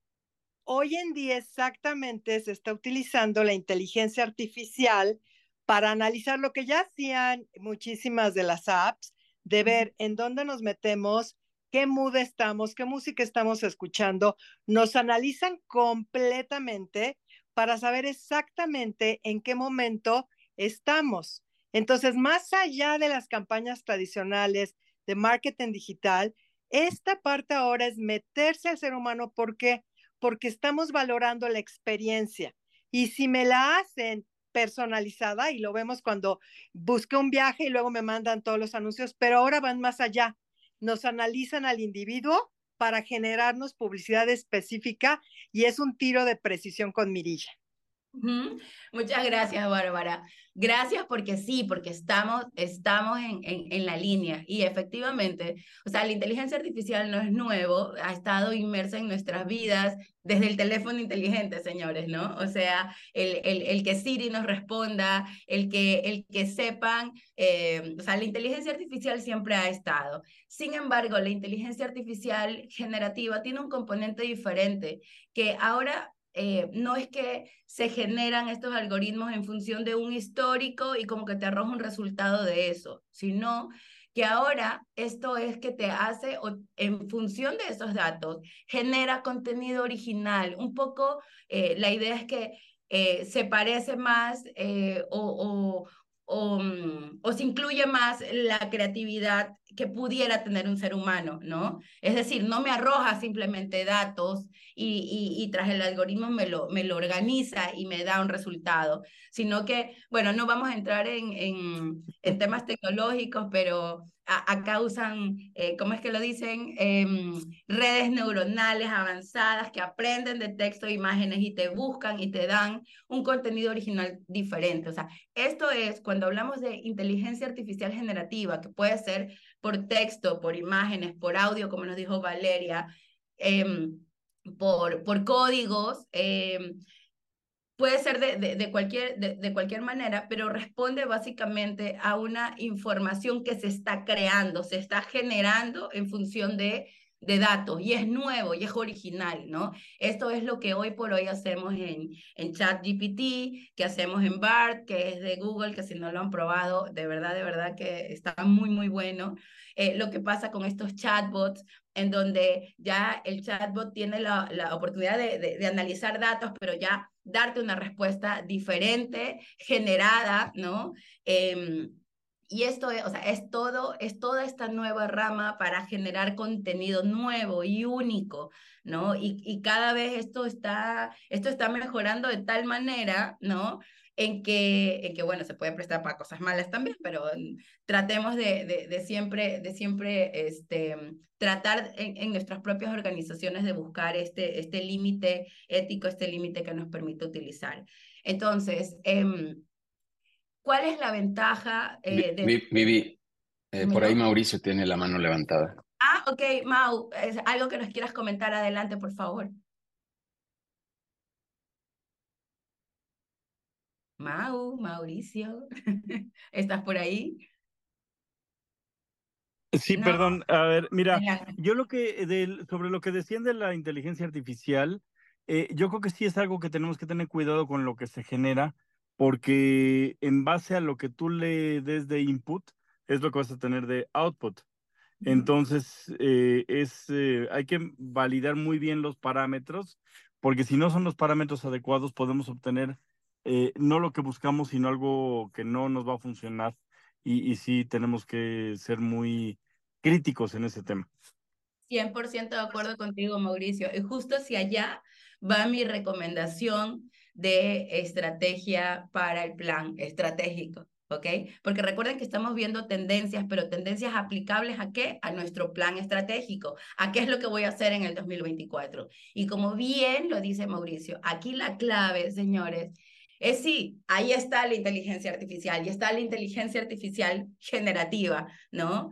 Hoy en día exactamente se está utilizando la inteligencia artificial para analizar lo que ya hacían muchísimas de las apps, de ver en dónde nos metemos, qué mood estamos, qué música estamos escuchando. Nos analizan completamente para saber exactamente en qué momento estamos. Entonces, más allá de las campañas tradicionales de marketing digital, esta parte ahora es meterse al ser humano porque porque estamos valorando la experiencia. Y si me la hacen personalizada, y lo vemos cuando busqué un viaje y luego me mandan todos los anuncios, pero ahora van más allá. Nos analizan al individuo para generarnos publicidad específica y es un tiro de precisión con mirilla. Muchas gracias, Bárbara. Gracias porque sí, porque estamos, estamos en, en, la línea y efectivamente, o sea, la inteligencia artificial no es nuevo, ha estado inmersa en nuestras vidas desde el teléfono inteligente, señores, ¿no? O sea, el, el, el que Siri nos responda, el que, el que sepan, eh, o sea, la inteligencia artificial siempre ha estado. Sin embargo, la inteligencia artificial generativa tiene un componente diferente que ahora eh, no es que se generan estos algoritmos en función de un histórico y como que te arroja un resultado de eso, sino que ahora esto es que te hace, en función de esos datos, genera contenido original. Un poco eh, la idea es que eh, se parece más o, Mm, o, se incluye más la creatividad que pudiera tener un ser humano, ¿no? Es decir, no me arroja simplemente datos y, y, tras el algoritmo me lo, me lo organiza y me da un resultado, sino que, bueno, no vamos a entrar en, en, temas tecnológicos, pero acá usan, eh, ¿cómo es que lo dicen? Em, redes neuronales avanzadas que aprenden de texto e imágenes y te buscan y te dan un contenido original diferente. O sea, esto es cuando hablamos de inteligencia artificial generativa, que puede ser por texto, por imágenes, por audio, como nos dijo Valeria, em, por, por códigos. Eh, puede ser de, de, cualquier, de, cualquier manera, pero responde básicamente a una información que se está creando, se está generando en función de, de datos y es nuevo y es original, ¿no? Esto es lo que hoy por hoy hacemos en, en ChatGPT, que hacemos en BART, que es de Google, que si no lo han probado, de verdad, de verdad que está muy, muy bueno. Eh, lo que pasa con estos chatbots, en donde ya el chatbot tiene la, la oportunidad de, de analizar datos, pero ya darte una respuesta diferente, generada, ¿no? Em, y esto es, o sea, es todo, es toda esta nueva rama para generar contenido nuevo y único, ¿no? Y, y cada vez esto está, esto está mejorando de tal manera, ¿no? en que, en que, bueno, se puede prestar para cosas malas también, pero tratemos de, de, siempre, de siempre este, tratar en, nuestras propias organizaciones de buscar este, este límite ético, este límite que nos permite utilizar. Entonces, eh, ¿cuál es la ventaja eh, de... Vivi, eh, por ahí Mauricio tiene la mano levantada. Ah, ok, Mau, ¿es algo que nos quieras comentar adelante, por favor. Mau, Mauricio, ¿estás por ahí? Sí, perdón. A ver, mira, yo lo que sobre lo que decían de la inteligencia artificial, eh, yo creo que sí es algo que tenemos que tener cuidado con lo que se genera, porque en base a lo que tú le des de input, es lo que vas a tener de output. Entonces, eh, es, eh, hay que validar muy bien los parámetros, porque si no son los parámetros adecuados, podemos obtener eh, no lo que buscamos, sino algo que no nos va a funcionar. Y, y sí, tenemos que ser muy críticos en ese tema. 100% de acuerdo contigo, Mauricio. Y justo hacia allá va mi recomendación de estrategia para el plan estratégico. ¿ok? Porque recuerden que estamos viendo tendencias, pero tendencias aplicables a qué? A nuestro plan estratégico, a qué es lo que voy a hacer en el 2024. Y como bien lo dice Mauricio, aquí la clave, señores, es sí, ahí está la inteligencia artificial, y está la inteligencia artificial generativa, ¿no?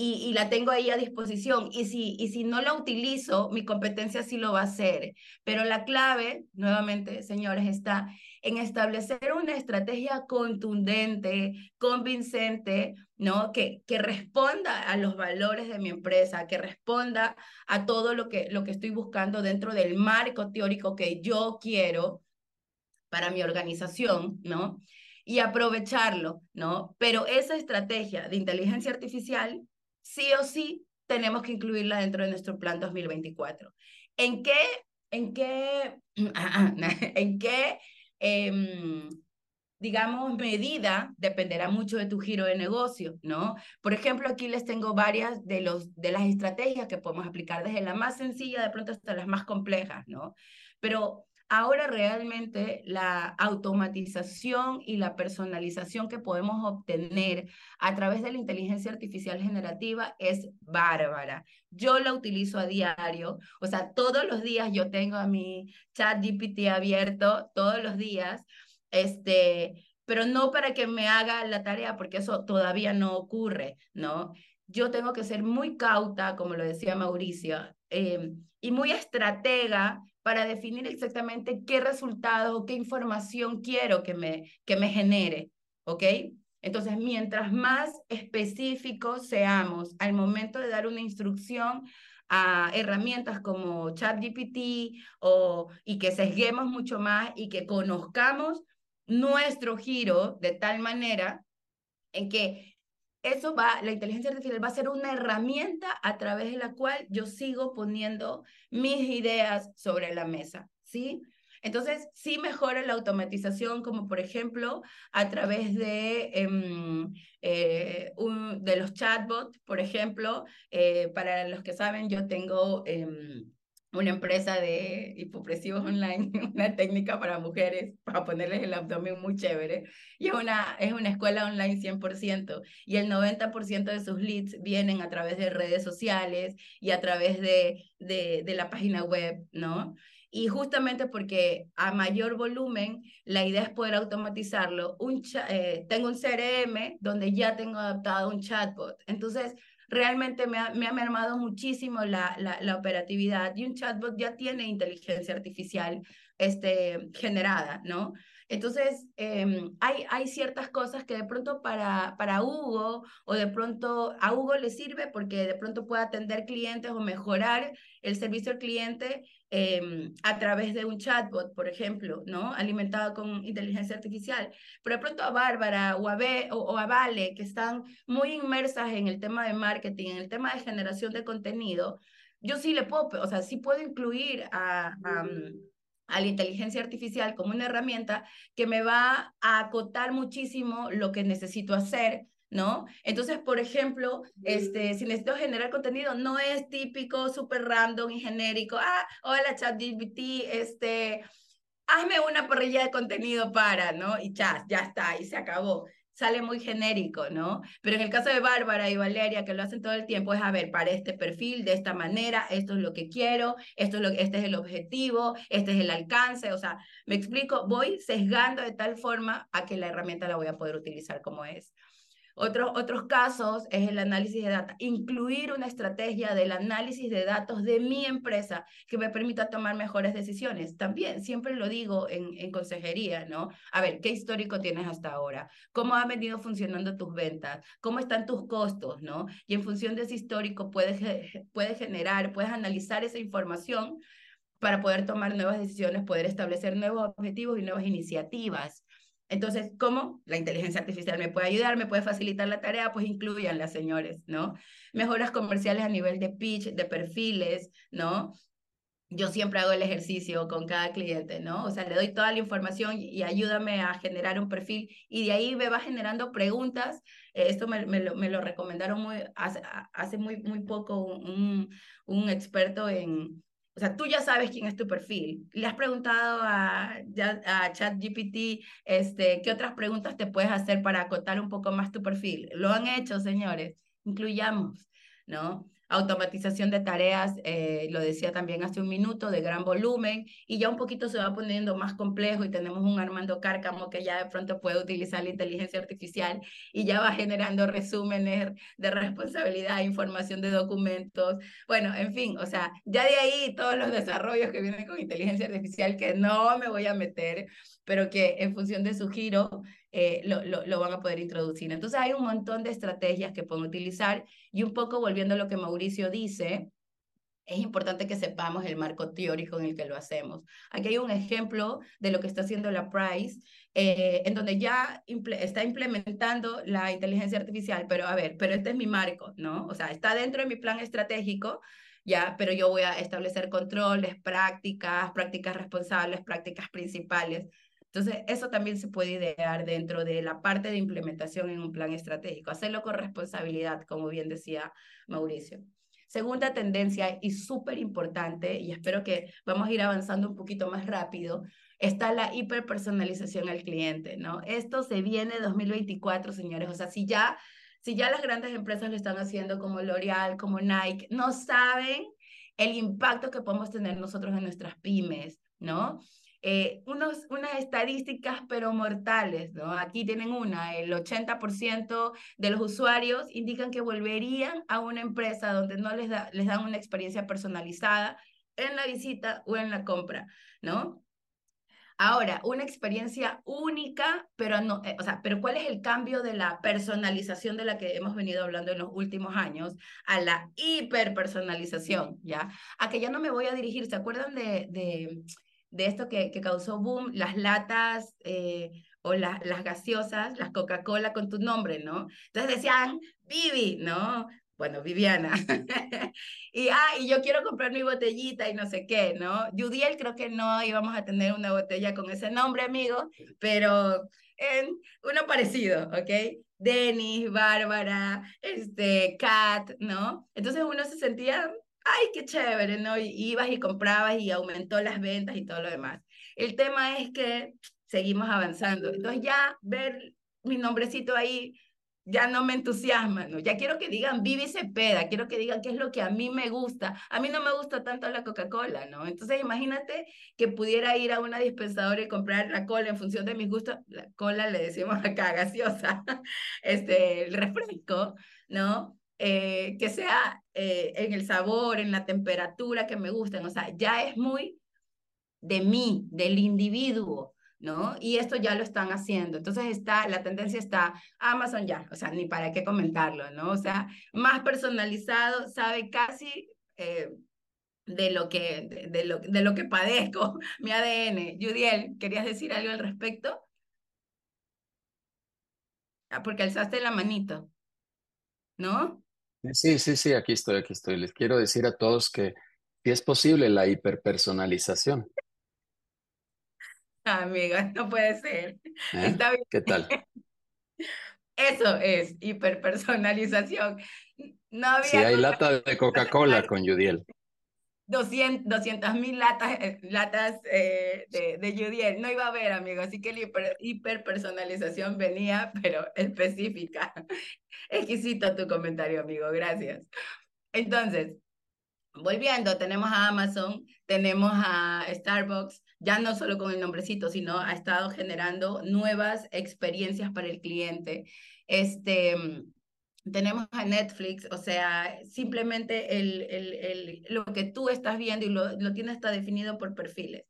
Y, la tengo ahí a disposición. Y si, y si no la utilizo, mi competencia sí lo va a hacer. Pero la clave, nuevamente, señores, está en establecer una estrategia contundente, convincente, ¿no? Que, que responda a los valores de mi empresa, que responda a todo lo que, lo que estoy buscando dentro del marco teórico que yo quiero para mi organización, ¿no? Y aprovecharlo, ¿no? Pero esa estrategia de inteligencia artificial sí o sí tenemos que incluirla dentro de nuestro plan 2024. ¿En qué, en qué, en qué, em, digamos, medida dependerá mucho de tu giro de negocio, ¿no? Por ejemplo, aquí les tengo varias de, los, de las estrategias que podemos aplicar desde la más sencilla de pronto hasta las más complejas, ¿no? Pero Ahora realmente la automatización y la personalización que podemos obtener a través de la inteligencia artificial generativa es bárbara. Yo la utilizo a diario, o sea, todos los días yo tengo a mi chat GPT abierto, todos los días, este, pero no para que me haga la tarea, porque eso todavía no ocurre, ¿no? Yo tengo que ser muy cauta, como lo decía Mauricio, eh, y muy estratega para definir exactamente qué resultados o qué información quiero que me, que me genere, ¿ok? Entonces, mientras más específicos seamos al momento de dar una instrucción a herramientas como ChatGPT o, y que sesguemos mucho más y que conozcamos nuestro giro de tal manera en que eso va, la inteligencia artificial va a ser una herramienta a través de la cual yo sigo poniendo mis ideas sobre la mesa, ¿sí? Entonces, sí mejora la automatización, como por ejemplo a través de, em, eh, un, de los chatbots, por ejemplo, eh, para los que saben, yo tengo... Una empresa de hipopresivos online, una técnica para mujeres, para ponerles el abdomen muy chévere, y es una, es una escuela online 100%, y el 90% de sus leads vienen a través de redes sociales y a través de, de, de la página web, ¿no? Y justamente porque a mayor volumen, la idea es poder automatizarlo. Un eh, tengo un CRM donde ya tengo adaptado un chatbot. Entonces, realmente me ha, me ha mermado muchísimo la, la, la, operatividad y un chatbot ya tiene inteligencia artificial este, generada, ¿no? Entonces, eh, hay, hay ciertas cosas que de pronto para, para Hugo o de pronto a Hugo le sirve porque de pronto puede atender clientes o mejorar el servicio al cliente eh, a través de un chatbot, por ejemplo, ¿no? Alimentado con inteligencia artificial. Pero de pronto a Bárbara o a, o, o a Vale, que están muy inmersas en el tema de marketing, en el tema de generación de contenido, yo sí le puedo, o sea, sí puedo incluir a, a, a la inteligencia artificial como una herramienta que me va a acotar muchísimo lo que necesito hacer ¿no? Entonces, por ejemplo, este, si necesito generar contenido, no es típico, súper random y genérico, ah, hola ChatGPT, este, hazme una parrilla de contenido para, ¿no? Y chat, ya está, y se acabó. Sale muy genérico, ¿no? Pero en el caso de Bárbara y Valeria, que lo hacen todo el tiempo, es a ver, para este perfil, de esta manera, esto es lo que quiero, esto es lo, este es el objetivo, este es el alcance, o sea, me explico, voy sesgando de tal forma a que la herramienta la voy a poder utilizar como es. Otros, otros casos es el análisis de datos, incluir una estrategia del análisis de datos de mi empresa que me permita tomar mejores decisiones. También, siempre lo digo en, en consejería, ¿no? A ver, ¿qué histórico tienes hasta ahora? ¿Cómo han venido funcionando tus ventas? ¿Cómo están tus costos, ¿no? Y en función de ese histórico puedes, puedes generar, puedes analizar esa información para poder tomar nuevas decisiones, poder establecer nuevos objetivos y nuevas iniciativas. Entonces, ¿cómo la inteligencia artificial me puede ayudar, me puede facilitar la tarea? Pues incluyanla, señores, ¿no? Mejoras comerciales a nivel de pitch, de perfiles, ¿no? Yo siempre hago el ejercicio con cada cliente, ¿no? O sea, le doy toda la información y ayúdame a generar un perfil y de ahí me va generando preguntas. esto me, lo, me, lo, recomendaron muy, hace, hace muy, muy poco un, un experto en, o sea, tú ya sabes quién es tu perfil. Le has preguntado a, a ChatGPT este, qué otras preguntas te puedes hacer para acotar un poco más tu perfil. Lo han hecho, señores. Incluyamos, ¿no? Automatización de tareas, eh, lo decía también hace un minuto, de gran volumen, y ya un poquito se va poniendo más complejo y tenemos un Armando Cárcamo que ya de pronto puede utilizar la inteligencia artificial y ya va generando resúmenes de responsabilidad, información de documentos, bueno, en fin, o sea, ya de ahí todos los desarrollos que vienen con inteligencia artificial que no me voy a meter, pero que en función de su giro eh, lo, lo, lo, van a poder introducir. Entonces hay un montón de estrategias que pueden utilizar y un poco volviendo a lo que Mauricio dice, es importante que sepamos el marco teórico en el que lo hacemos. Aquí hay un ejemplo de lo que está haciendo la Price, eh, en donde ya está implementando la inteligencia artificial, pero a ver, pero este es mi marco, ¿no? O sea, está dentro de mi plan estratégico, ya, pero yo voy a establecer controles, prácticas, prácticas responsables, prácticas principales. Entonces, eso también se puede idear dentro de la parte de implementación en un plan estratégico, hacerlo con responsabilidad, como bien decía Mauricio. Segunda tendencia y súper importante, y espero que vamos a ir avanzando un poquito más rápido, está la hiperpersonalización al cliente, ¿no? Esto se viene 2024, señores. O sea, si ya, si ya las grandes empresas lo están haciendo como L'Oreal, como Nike, no saben el impacto que podemos tener nosotros en nuestras pymes, ¿no? Eh, unos, unas estadísticas pero mortales, ¿no? Aquí tienen una, el 80% de los usuarios indican que volverían a una empresa donde no les, da, les dan una experiencia personalizada en la visita o en la compra, ¿no? Ahora, una experiencia única, pero no, eh, o sea, pero ¿cuál es el cambio de la personalización de la que hemos venido hablando en los últimos años a la hiperpersonalización, ¿ya? A que ya no me voy a dirigir, ¿se acuerdan de, de de esto que, que causó boom, las latas eh, o las gaseosas, las Coca-Cola con tu nombre, ¿no? Entonces decían, Vivi, ¿no? Bueno, Viviana. y, ah, y yo quiero comprar mi botellita y no sé qué, ¿no? Judiel creo que no íbamos a tener una botella con ese nombre, amigo, pero en uno parecido, ¿ok? Denis, Bárbara, este, Kat, ¿no? Entonces uno se sentía ay, qué chévere, ¿no? Y ibas y comprabas y aumentó las ventas y todo lo demás. El tema es que seguimos avanzando. Entonces ya ver mi nombrecito ahí ya no me entusiasma, ¿no? Ya quiero que digan Vivi Cepeda, quiero que digan qué es lo que a mí me gusta. A mí no me gusta tanto la Coca-Cola, ¿no? Entonces imagínate que pudiera ir a una dispensadora y comprar la cola en función de mis gustos. La cola le decimos acá, gaseosa, este, el refresco, ¿no? Eh, que sea eh, en el sabor, en la temperatura que me gusten, o sea, ya es muy de mí, del individuo, ¿no? Y esto ya lo están haciendo. Entonces está, la tendencia está, Amazon ya, o sea, ni para qué comentarlo, ¿no? O sea, más personalizado, sabe casi eh, de, lo que, de, lo, de lo que padezco, mi ADN. Judiel, ¿querías decir algo al respecto? Ah, porque alzaste la manito, ¿no? Sí, sí, sí, aquí estoy, aquí estoy. Les quiero decir a todos que si es posible la hiperpersonalización. Amiga, no puede ser. ¿Eh? Está bien. ¿Qué tal? Eso es hiperpersonalización. No había si hay lata de Coca-Cola con Yudiel. 200 mil latas, eh, latas eh, de, de. No iba a haber, amigo, así que la hiper, hiperpersonalización venía, pero específica. Exquisito tu comentario, amigo, gracias. Entonces, volviendo, tenemos a Amazon, tenemos a Starbucks, ya no solo con el nombrecito, sino ha estado generando nuevas experiencias para el cliente. Este, tenemos a Netflix, o sea, simplemente el, el, el, lo que tú estás viendo y lo, lo tienes está definido por perfiles.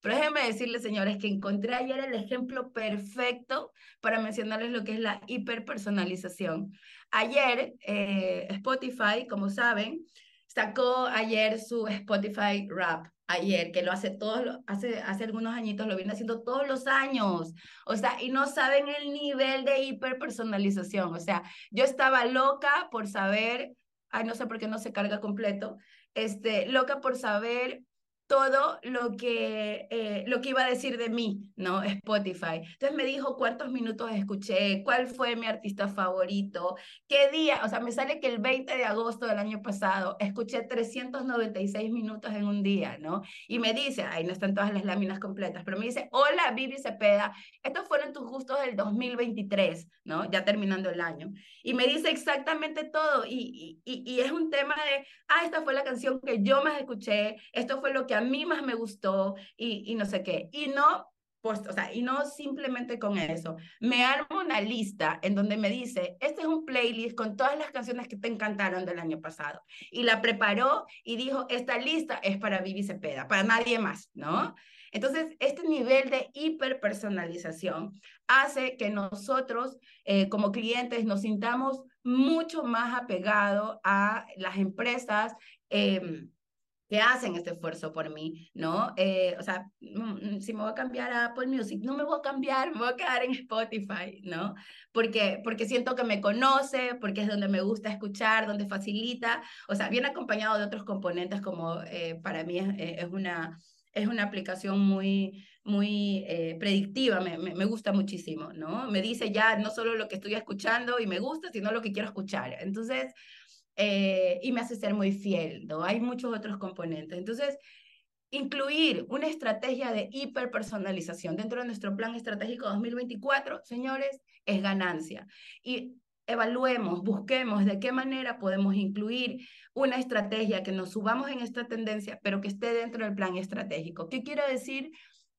Pero déjenme decirles, señores, que encontré ayer el ejemplo perfecto para mencionarles lo que es la hiperpersonalización. Ayer, eh, Spotify, como saben, sacó ayer su Spotify Rap, ayer, que lo hace todos, hace, hace algunos añitos, lo viene haciendo todos los años. O sea, y no saben el nivel de hiperpersonalización. O sea, yo estaba loca por saber, ay, no sé por qué no se carga completo, este, loca por saber todo lo que, eh, lo que iba a decir de mí, ¿no? Spotify. Entonces me dijo cuántos minutos escuché, cuál fue mi artista favorito, qué día, o sea, me sale que el 20 de agosto del año pasado escuché 396 minutos en un día, ¿no? Y me dice, ahí no están todas las láminas completas, pero me dice, hola Vivi Cepeda, estos fueron tus gustos del 2023, ¿no? Ya terminando el año. Y me dice exactamente todo y, y, y es un tema de, ah, esta fue la canción que yo más escuché, esto fue lo que a mí más me gustó y, no sé qué. Y no, pues, o sea, y no simplemente con eso. Me armo una lista en donde me dice, este es un playlist con todas las canciones que te encantaron del año pasado. Y la preparó y dijo, esta lista es para Vivi Cepeda, para nadie más, ¿no? Entonces, este nivel de hiperpersonalización hace que nosotros eh, como clientes nos sintamos mucho más apegados a las empresas. Eh, que hacen este esfuerzo por mí, ¿no? Eh, o sea, mm, mm, si me voy a cambiar a Apple Music, no me voy a cambiar, me voy a quedar en Spotify, ¿no? Porque, porque siento que me conoce, porque es donde me gusta escuchar, donde facilita, o sea, viene acompañado de otros componentes como eh, para mí es, eh, es, una, es una aplicación muy, muy predictiva, me, me, me, gusta muchísimo, ¿no? Me dice ya no solo lo que estoy escuchando y me gusta, sino lo que quiero escuchar. Entonces, eh, y me hace ser muy fiel, ¿no? Hay muchos otros componentes. Entonces, incluir una estrategia de hiperpersonalización dentro de nuestro plan estratégico 2024, señores, es ganancia. Y evaluemos, busquemos de qué manera podemos incluir una estrategia que nos subamos en esta tendencia, pero que esté dentro del plan estratégico. ¿Qué quiero decir?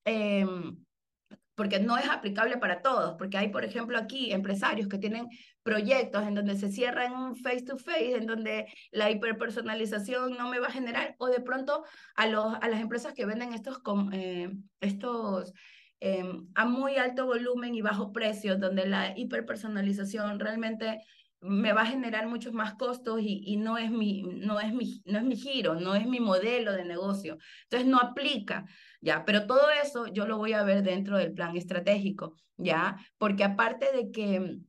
Eh, porque no es aplicable para todos, porque hay, por ejemplo, aquí empresarios que tienen proyectos en donde se cierran un face to face, en donde la hiperpersonalización no me va a generar, o de pronto a, los, a las empresas que venden estos, eh, estos eh, a muy alto volumen y bajo precio, donde la hiperpersonalización realmente me va a generar muchos más costos y, y, no, es mi, no, es mi, no es mi giro, no es mi modelo de negocio. Entonces no aplica, ¿ya? Pero todo eso yo lo voy a ver dentro del plan estratégico, ¿ya? Porque aparte de que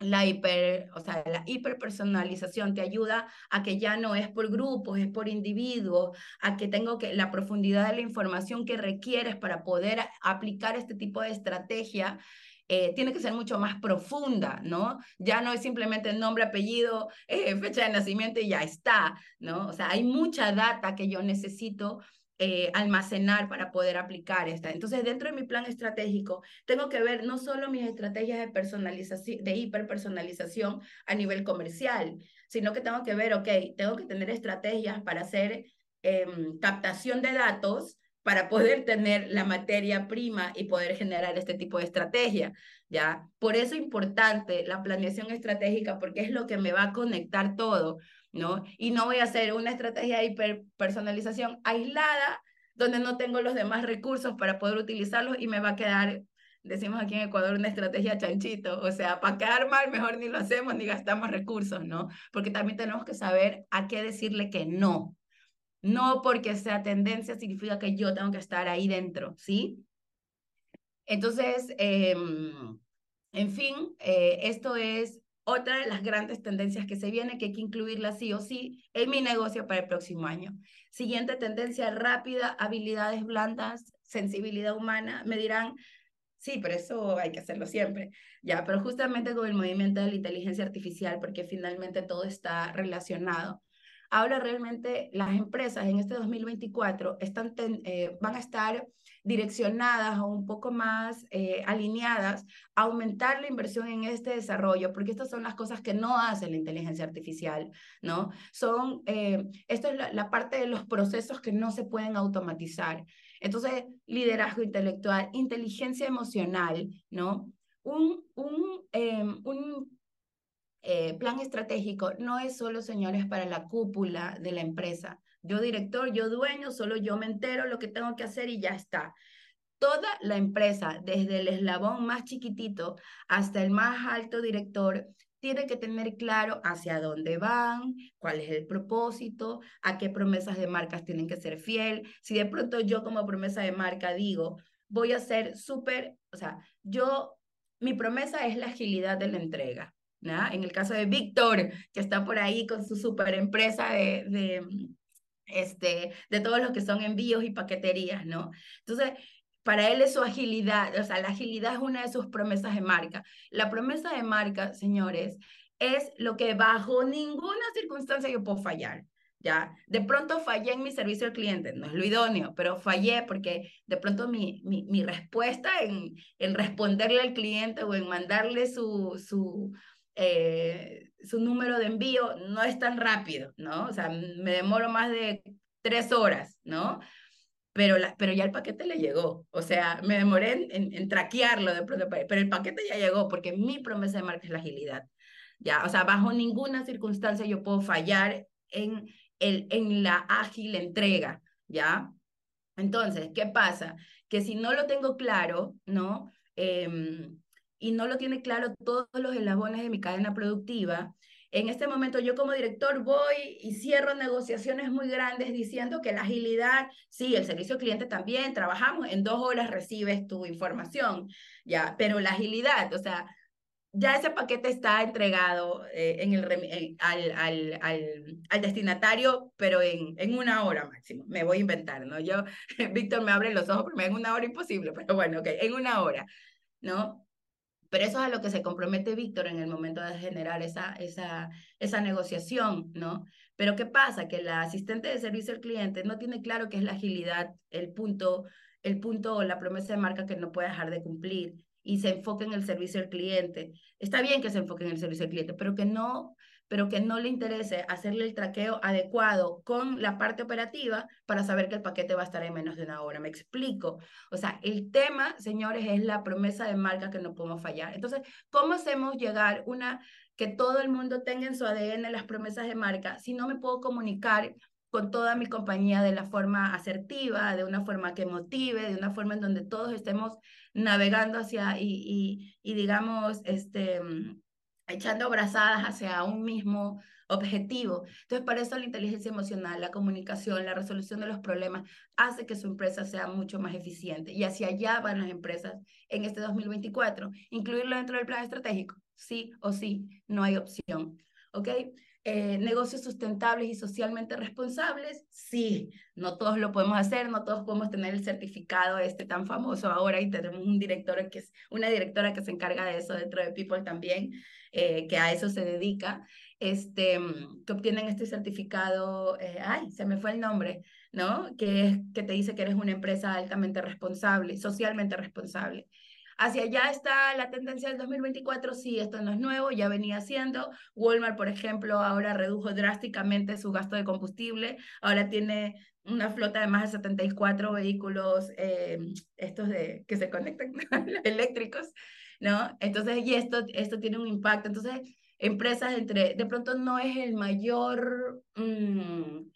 la hiper, o sea, la hiperpersonalización te ayuda a que ya no es por grupos, es por individuos, a que tengo que la profundidad de la información que requieres para poder aplicar este tipo de estrategia eh, tiene que ser mucho más profunda, ¿no? Ya no es simplemente nombre, apellido, eh, fecha de nacimiento y ya está, ¿no? O sea, hay mucha data que yo necesito eh, almacenar para poder aplicar esta. Entonces, dentro de mi plan estratégico, tengo que ver no solo mis estrategias de personalización, de hiperpersonalización a nivel comercial, sino que tengo que ver, ok, tengo que tener estrategias para hacer em, captación de datos para poder tener la materia prima y poder generar este tipo de estrategia, ¿ya? Por eso es importante la planeación estratégica, porque es lo que me va a conectar todo, ¿no? Y no voy a hacer una estrategia de hiperpersonalización aislada, donde no tengo los demás recursos para poder utilizarlos y me va a quedar, decimos aquí en Ecuador, una estrategia chanchito, o sea, para quedar mal, mejor ni lo hacemos ni gastamos recursos, ¿no? Porque también tenemos que saber a qué decirle que no, no porque sea tendencia significa que yo tengo que estar ahí dentro, ¿sí? Entonces, em, en fin, eh, esto es otra de las grandes tendencias que se viene, que hay que incluirla sí o sí en mi negocio para el próximo año. Siguiente tendencia rápida, habilidades blandas, sensibilidad humana. Me dirán, sí, pero eso hay que hacerlo siempre. Ya, pero justamente con el movimiento de la inteligencia artificial, porque finalmente todo está relacionado. Ahora realmente las empresas en este 2024 están eh, van a estar direccionadas o un poco más eh, alineadas aumentar la inversión en este desarrollo, porque estas son las cosas que no hace la inteligencia artificial, ¿no? Son, eh, esto es la, la, parte de los procesos que no se pueden automatizar. Entonces, liderazgo intelectual, inteligencia emocional, ¿no? Un, un, un eh, plan estratégico no es solo, señores, para la cúpula de la empresa. Yo director, yo dueño, solo yo me entero lo que tengo que hacer y ya está. Toda la empresa, desde el eslabón más chiquitito hasta el más alto director, tiene que tener claro hacia dónde van, cuál es el propósito, a qué promesas de marcas tienen que ser fiel. Si de pronto yo como promesa de marca digo, voy a ser súper, o sea, yo, mi promesa es la agilidad de la entrega. ¿no? En el caso de Víctor, que está por ahí con su super empresa de, de, este, de todos los que son envíos y paqueterías, ¿no? Entonces, para él es su agilidad, o sea, la agilidad es una de sus promesas de marca. La promesa de marca, señores, es lo que bajo ninguna circunstancia yo puedo fallar. ¿ya? De pronto fallé en mi servicio al cliente, no es lo idóneo, pero fallé porque de pronto mi, mi, mi respuesta en, en, responderle al cliente o en mandarle su, su, eh, su número de envío no es tan rápido, ¿no? O sea, me demoro más de tres horas, ¿no? pero, la, pero ya el paquete le llegó. O sea, me demoré en, en, traquearlo de pronto, pero el paquete ya llegó porque mi promesa de marca es la agilidad. Ya, o sea, bajo ninguna circunstancia yo puedo fallar en, el, en la ágil entrega, ¿ya? Entonces, ¿qué pasa? Que si no lo tengo claro, ¿no? Eh, y no lo tiene claro todos los eslabones de mi cadena productiva, en este momento yo como director voy y cierro negociaciones muy grandes diciendo que la agilidad, sí, el servicio al cliente también, trabajamos, en dos horas recibes tu información, ya, pero la agilidad, o sea, ya ese paquete está entregado eh, en el, al, al, al, al, destinatario, pero en, en una hora máximo. Me voy a inventar, ¿no? Yo, Víctor me abre los ojos, pero en una hora imposible, pero bueno, ok, en una hora, ¿no? Pero eso es a lo que se compromete Víctor en el momento de generar esa, esa, esa negociación, ¿no? Pero ¿qué pasa? Que la asistente de servicio al cliente no tiene claro qué es la agilidad, el punto, el punto o la promesa de marca que no puede dejar de cumplir y se enfoque en el servicio al cliente. Está bien que se enfoque en el servicio al cliente, pero que no pero que no le interese hacerle el traqueo adecuado con la parte operativa para saber que el paquete va a estar en menos de una hora. Me explico. O sea, el tema, señores, es la promesa de marca que no podemos fallar. Entonces, ¿cómo hacemos llegar una que todo el mundo tenga en su ADN las promesas de marca si no me puedo comunicar con toda mi compañía de la forma asertiva, de una forma que motive, de una forma en donde todos estemos navegando hacia y, y, y digamos, este, echando abrazadas hacia un mismo objetivo. Entonces, para eso la inteligencia emocional, la comunicación, la resolución de los problemas hace que su empresa sea mucho más eficiente. Y hacia allá van las empresas en este 2024. Incluirlo dentro del plan estratégico, sí o sí, no hay opción. ¿Ok? Eh, negocios sustentables y socialmente responsables, sí, no todos lo podemos hacer, no todos podemos tener el certificado este tan famoso ahora y tenemos un director que es una directora que se encarga de eso dentro de People también, eh, que a eso se dedica, este, que obtienen este certificado, eh, ay, se me fue el nombre, ¿no? Que, es, que te dice que eres una empresa altamente responsable, socialmente responsable. Hacia allá está la tendencia del 2024, sí, esto no es nuevo, ya venía siendo. Walmart, por ejemplo, ahora redujo drásticamente su gasto de combustible, ahora tiene una flota de más de 74 vehículos, eh, estos de, que se conectan, eléctricos, ¿no? Entonces, y esto, esto tiene un impacto. Entonces, empresas entre, de pronto no es el mayor, mmm,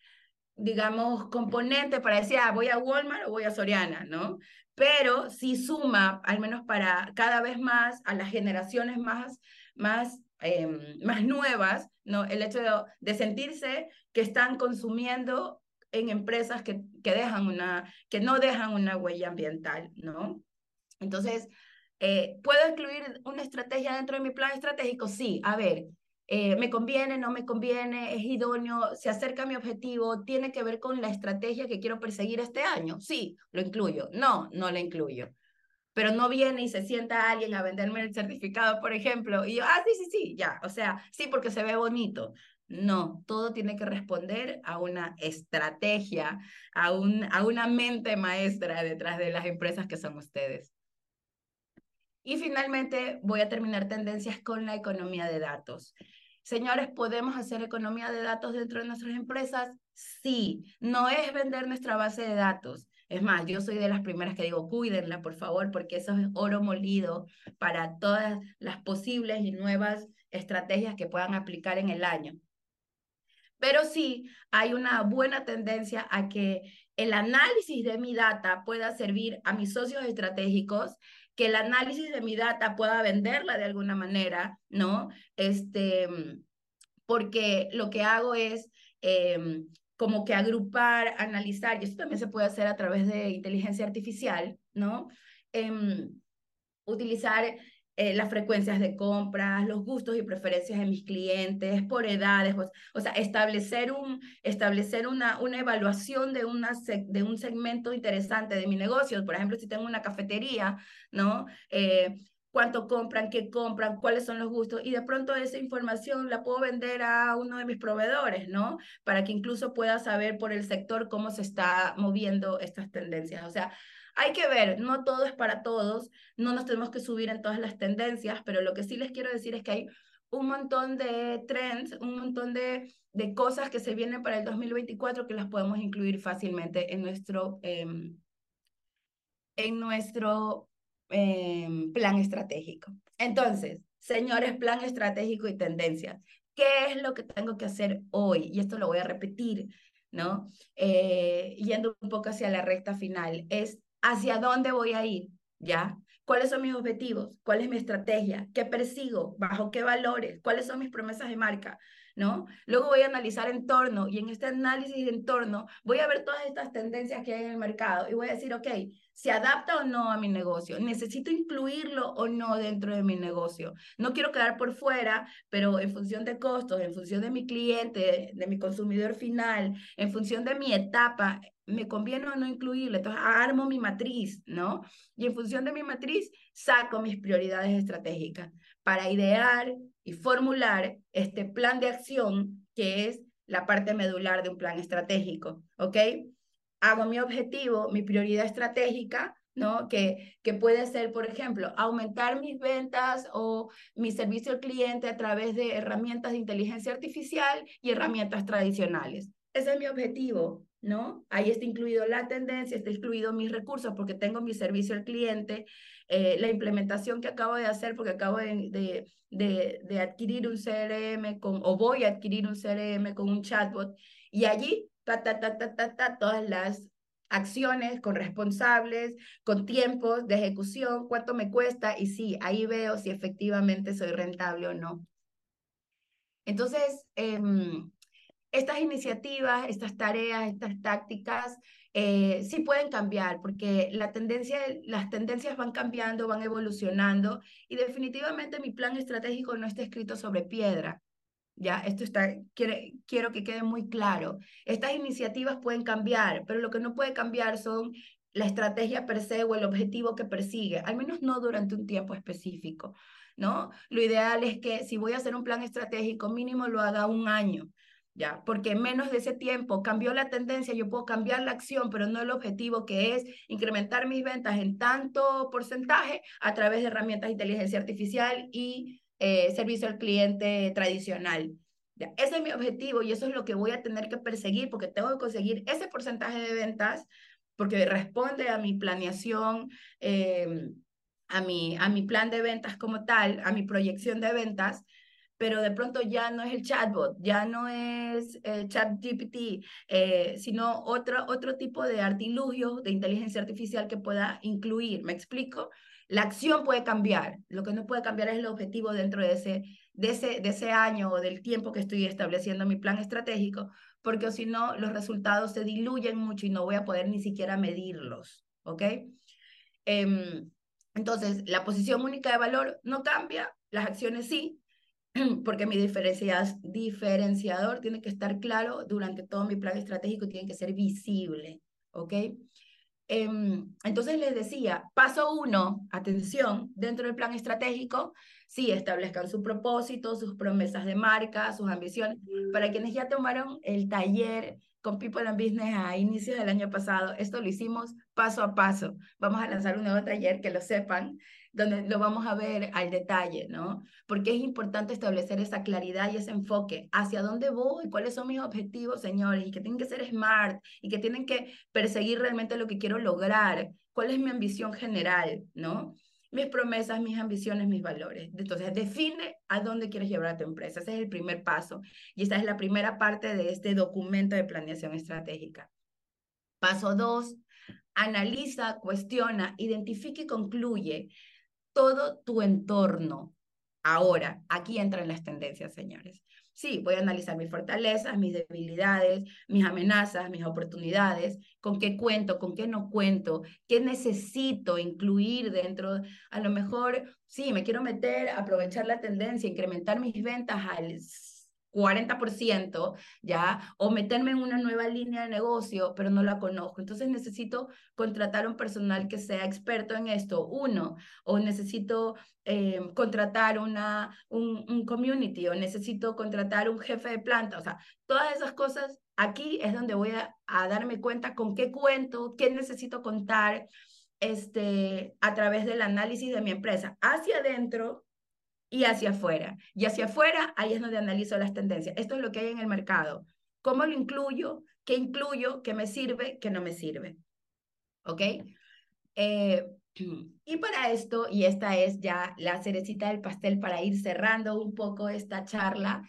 digamos, componente para decir, ah, voy a Walmart o voy a Soriana, ¿no? pero sí suma, al menos para cada vez más, a las generaciones más, más, eh, más nuevas, ¿no? el hecho de, de, sentirse que están consumiendo en empresas que, que, dejan una, que no dejan una huella ambiental. ¿no? Entonces, eh, ¿puedo incluir una estrategia dentro de mi plan estratégico? Sí, a ver, eh, me conviene, no me conviene, es idóneo, se acerca a mi objetivo, tiene que ver con la estrategia que quiero perseguir este año. Sí, lo incluyo. No, no lo incluyo. Pero no viene y se sienta alguien a venderme el certificado, por ejemplo, y yo, ah, sí, sí, sí, ya, o sea, sí, porque se ve bonito. No, todo tiene que responder a una estrategia, a, un, a una mente maestra detrás de las empresas que son ustedes. Y finalmente voy a terminar tendencias con la economía de datos. Señores, ¿podemos hacer economía de datos dentro de nuestras empresas? Sí, no es vender nuestra base de datos. Es más, yo soy de las primeras que digo, cuídenla, por favor, porque eso es oro molido para todas las posibles y nuevas estrategias que puedan aplicar en el año. Pero sí hay una buena tendencia a que el análisis de mi data pueda servir a mis socios estratégicos, que el análisis de mi data pueda venderla de alguna manera, ¿no? Este, porque lo que hago es em, como que agrupar, analizar, y esto también se puede hacer a través de inteligencia artificial, ¿no? Em, utilizar eh, las frecuencias de compras, los gustos y preferencias de mis clientes, por edades, pues, o sea, establecer, un, establecer una, una evaluación de, una de un segmento interesante de mi negocio. Por ejemplo, si tengo una cafetería, ¿no? Eh, cuánto compran, qué compran, cuáles son los gustos, y de pronto esa información la puedo vender a uno de mis proveedores, ¿no? Para que incluso pueda saber por el sector cómo se está moviendo estas tendencias. O sea, hay que ver, no todo es para todos, no nos tenemos que subir en todas las tendencias, pero lo que sí les quiero decir es que hay un montón de trends, un montón de, de cosas que se vienen para el 2024 que las podemos incluir fácilmente en nuestro, em, en nuestro em, plan estratégico. Entonces, señores, plan estratégico y tendencias. ¿Qué es lo que tengo que hacer hoy? Y esto lo voy a repetir, ¿no? Eh, yendo un poco hacia la recta final, es hacia dónde voy a ir, ¿ya? ¿Cuáles son mis objetivos? ¿Cuál es mi estrategia? ¿Qué persigo? ¿Bajo qué valores? ¿Cuáles son mis promesas de marca? ¿No? Luego voy a analizar entorno y en este análisis de entorno voy a ver todas estas tendencias que hay en el mercado y voy a decir, ok, ¿se adapta o no a mi negocio? ¿Necesito incluirlo o no dentro de mi negocio? No quiero quedar por fuera, pero en función de costos, en función de mi cliente, de mi consumidor final, en función de mi etapa, me conviene o no incluirlo, entonces armo mi matriz, ¿no? Y en función de mi matriz, saco mis prioridades estratégicas para idear y formular este plan de acción que es la parte medular de un plan estratégico, ¿ok? Hago mi objetivo, mi prioridad estratégica, ¿no? Que, que puede ser, por ejemplo, aumentar mis ventas o mi servicio al cliente a través de herramientas de inteligencia artificial y herramientas tradicionales. Ese es mi objetivo, ¿no? Ahí está incluido la tendencia, está incluido mis recursos porque tengo mi servicio al cliente, eh, la implementación que acabo de hacer porque acabo de, de, de, adquirir un CRM con, o voy a adquirir un CRM con un chatbot y allí, ta, ta, ta, ta, ta, ta, todas las acciones con responsables, con tiempos de ejecución, cuánto me cuesta y sí, ahí veo si efectivamente soy rentable o no. Entonces, eh, estas iniciativas, estas tareas, estas tácticas, eh, sí pueden cambiar, porque la tendencia, las tendencias van cambiando, van evolucionando, y definitivamente mi plan estratégico no está escrito sobre piedra. Ya, esto está, quiero que quede muy claro. Estas iniciativas pueden cambiar, pero lo que no puede cambiar son la estrategia per se o el objetivo que persigue, al menos no durante un tiempo específico, ¿no? Lo ideal es que si voy a hacer un plan estratégico, mínimo lo haga un año, ¿ya? Porque en menos de ese tiempo cambió la tendencia, yo puedo cambiar la acción, pero no el objetivo que es incrementar mis ventas en tanto porcentaje a través de herramientas de inteligencia artificial y eh, servicio al cliente tradicional. ¿ya? Ese es mi objetivo y eso es lo que voy a tener que perseguir porque tengo que conseguir ese porcentaje de ventas porque responde a mi planeación. Eh, a mi, a mi plan de ventas como tal, a mi proyección de ventas, pero de pronto ya no es el chatbot, ya no es eh, ChatGPT, eh, sino otro, otro tipo de artilugio de inteligencia artificial que pueda incluir. ¿Me explico? La acción puede cambiar, lo que no puede cambiar es el objetivo dentro de ese, de ese, de ese año o del tiempo que estoy estableciendo mi plan estratégico, porque si no, los resultados se diluyen mucho y no voy a poder ni siquiera medirlos, ¿ok? Em, entonces, la posición única de valor no cambia, las acciones sí, porque mi diferenciador tiene que estar claro durante todo mi plan estratégico, tiene que ser visible, ¿ok? Em, entonces les decía, paso uno, atención, dentro del plan estratégico, sí, establezcan su propósito, sus promesas de marca, sus ambiciones. Para quienes ya tomaron el taller con People and Business a inicios del año pasado, esto lo hicimos paso a paso. Vamos a lanzar un nuevo taller, que lo sepan, donde lo vamos a ver al detalle, ¿no? Porque es importante establecer esa claridad y ese enfoque. ¿Hacia dónde voy? ¿Cuáles son mis objetivos, señores? Y que tienen que ser smart y que tienen que perseguir realmente lo que quiero lograr. ¿Cuál es mi ambición general, ¿no? Mis promesas, mis ambiciones, mis valores. Entonces, define a dónde quieres llevar a tu empresa. Ese es el primer paso. Y esta es la primera parte de este documento de planeación estratégica. Paso dos, analiza, cuestiona, identifica y concluye todo tu entorno. Ahora, aquí entran las tendencias, señores. Sí, voy a analizar mis fortalezas, mis debilidades, mis amenazas, mis oportunidades, con qué cuento, con qué no cuento, qué necesito incluir dentro. A lo mejor, sí, me quiero meter, aprovechar la tendencia, incrementar mis ventas al 40%, ¿ya? O meterme en una nueva línea de negocio, pero no la conozco. Entonces necesito contratar un personal que sea experto en esto, uno, o necesito eh, contratar una, un, un community, o necesito contratar un jefe de planta, o sea, todas esas cosas, aquí es donde voy a, a darme cuenta con qué cuento, qué necesito contar, este, a través del análisis de mi empresa. Hacia adentro, y hacia afuera. Y hacia afuera, ahí es donde analizo las tendencias. Esto es lo que hay en el mercado. ¿Cómo lo incluyo? ¿Qué incluyo? ¿Qué me sirve? ¿Qué no me sirve? ¿Ok? Eh, y para esto, y esta es ya la cerecita del pastel para ir cerrando un poco esta charla,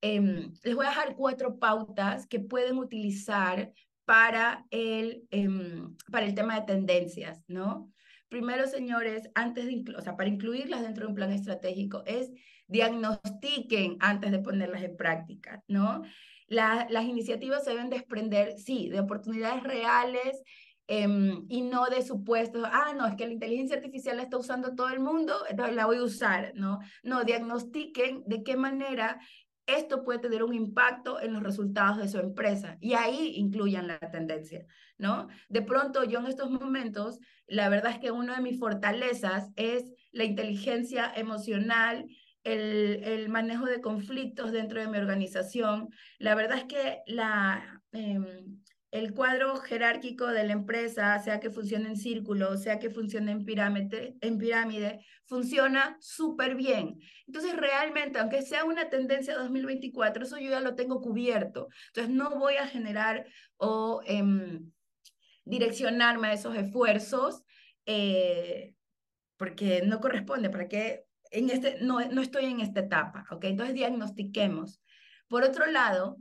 em, les voy a dejar cuatro pautas que pueden utilizar para el, em, para el tema de tendencias, ¿no? Primero, señores, antes de, o sea, para incluirlas dentro de un plan estratégico, es diagnostiquen antes de ponerlas en práctica, ¿no? las iniciativas se deben desprender, sí, de oportunidades reales em, y no de supuestos, ah, no, es que la inteligencia artificial la está usando todo el mundo, entonces la voy a usar, ¿no? No, diagnostiquen de qué manera esto puede tener un impacto en los resultados de su empresa y ahí incluyan la tendencia, ¿no? De pronto yo en estos momentos, la verdad es que una de mis fortalezas es la inteligencia emocional, el, el manejo de conflictos dentro de mi organización. La verdad es que la... Em, el cuadro jerárquico de la empresa, sea que funcione en círculo, sea que funcione en pirámide, en pirámide funciona súper bien. Entonces, realmente, aunque sea una tendencia 2024, eso yo ya lo tengo cubierto. Entonces, no voy a generar o em, direccionarme a esos esfuerzos eh, porque no corresponde, para que en este, no, no estoy en esta etapa, ¿ok? Entonces, diagnostiquemos. Por otro lado,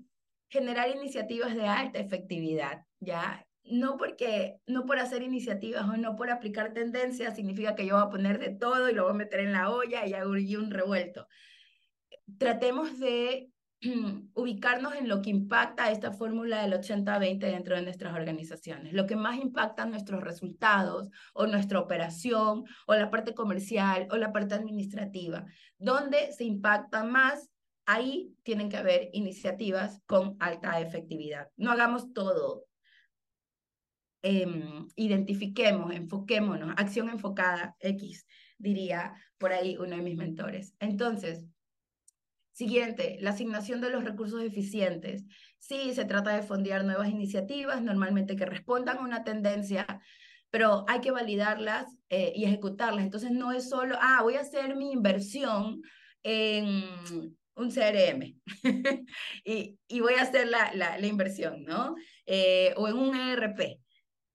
generar iniciativas de alta efectividad, ¿ya? No porque, no por hacer iniciativas o no por aplicar tendencias significa que yo voy a poner de todo y lo voy a meter en la olla y hago un revuelto. Tratemos de ubicarnos en lo que impacta esta fórmula del 80-20 dentro de nuestras organizaciones. Lo que más impacta nuestros resultados o nuestra operación o la parte comercial o la parte administrativa. ¿Dónde se impacta más ahí tienen que haber iniciativas con alta efectividad. No hagamos todo. Em, identifiquemos, enfoquémonos, acción enfocada, X, diría por ahí uno de mis mentores. Entonces, siguiente, la asignación de los recursos eficientes. Sí, se trata de fondear nuevas iniciativas, normalmente que respondan a una tendencia, pero hay que validarlas eh, y ejecutarlas. Entonces, no es solo, ah, voy a hacer mi inversión en un CRM y, y, voy a hacer la, la, la inversión, ¿no? Eh, o en un ERP.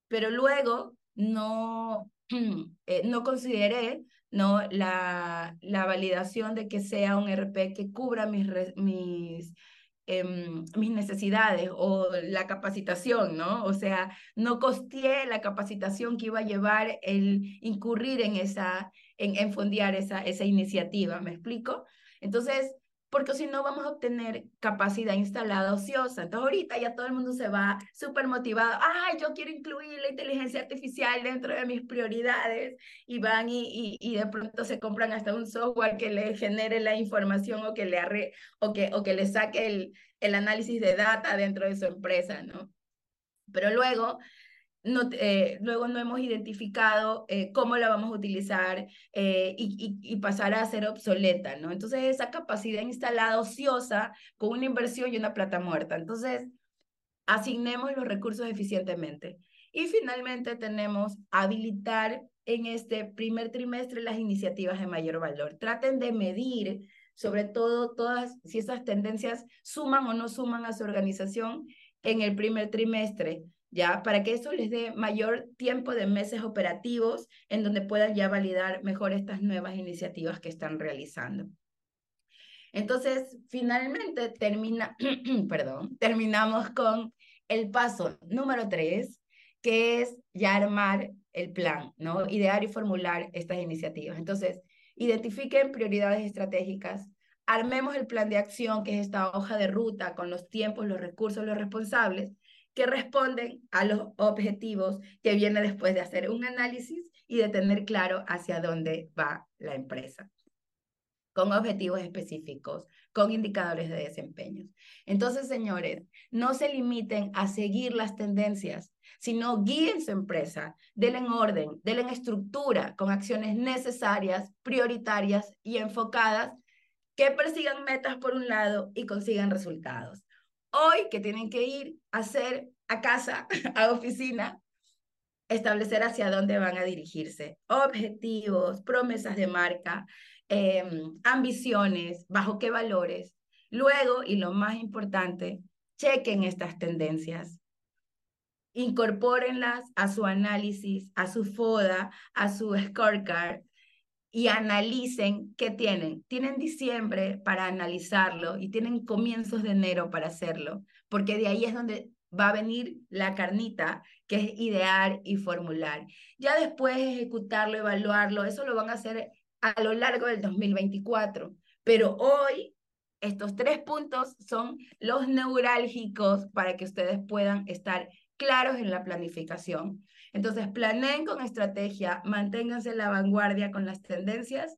Pero luego no, eh, no consideré ¿no? La, la validación de que sea un ERP que cubra mis, mis, em, mis necesidades o la capacitación, ¿no? O sea, no costeé la capacitación que iba a llevar el incurrir en esa, en, en fondear esa, esa iniciativa, ¿me explico? Entonces, porque si no vamos a obtener capacidad instalada ociosa. Entonces ahorita ya todo el mundo se va súper motivado, ay, yo quiero incluir la inteligencia artificial dentro de mis prioridades y van y, y, de pronto se compran hasta un software que le genere la información o que le, arre, o que, o que le saque el, el análisis de data dentro de su empresa, ¿no? Pero luego no, eh, luego no hemos identificado eh, cómo la vamos a utilizar eh, y, y, pasar a ser obsoleta, ¿no? Entonces, esa capacidad instalada ociosa con una inversión y una plata muerta. Entonces, asignemos los recursos eficientemente. Y finalmente tenemos habilitar en este primer trimestre las iniciativas de mayor valor. Traten de medir sobre todo todas, si esas tendencias suman o no suman a su organización en el primer trimestre ¿ya? Para que eso les dé mayor tiempo de meses operativos en donde puedan ya validar mejor estas nuevas iniciativas que están realizando. Entonces, finalmente termina, perdón, terminamos con el paso número tres, que es ya armar el plan, ¿no? Idear y formular estas iniciativas. Entonces, identifiquen prioridades estratégicas, armemos el plan de acción, que es esta hoja de ruta con los tiempos, los recursos, los responsables, que responden a los objetivos que viene después de hacer un análisis y de tener claro hacia dónde va la empresa con objetivos específicos, con indicadores de desempeño. Entonces, señores, no se limiten a seguir las tendencias, sino guíen su empresa, denle orden, denle estructura con acciones necesarias, prioritarias y enfocadas que persigan metas por un lado y consigan resultados. Hoy que tienen que ir hacer a casa, a oficina, establecer hacia dónde van a dirigirse, objetivos, promesas de marca, em, ambiciones, bajo qué valores. Luego, y lo más importante, chequen estas tendencias, incorpórenlas a su análisis, a su FODA, a su scorecard y analicen qué tienen. Tienen diciembre para analizarlo y tienen comienzos de enero para hacerlo, porque de ahí es donde va a venir la carnita, que es idear y formular. Ya después ejecutarlo, evaluarlo, eso lo van a hacer a lo largo del 2024. Pero hoy estos tres puntos son los neurálgicos para que ustedes puedan estar claros en la planificación. Entonces, planeen con estrategia, manténganse en la vanguardia con las tendencias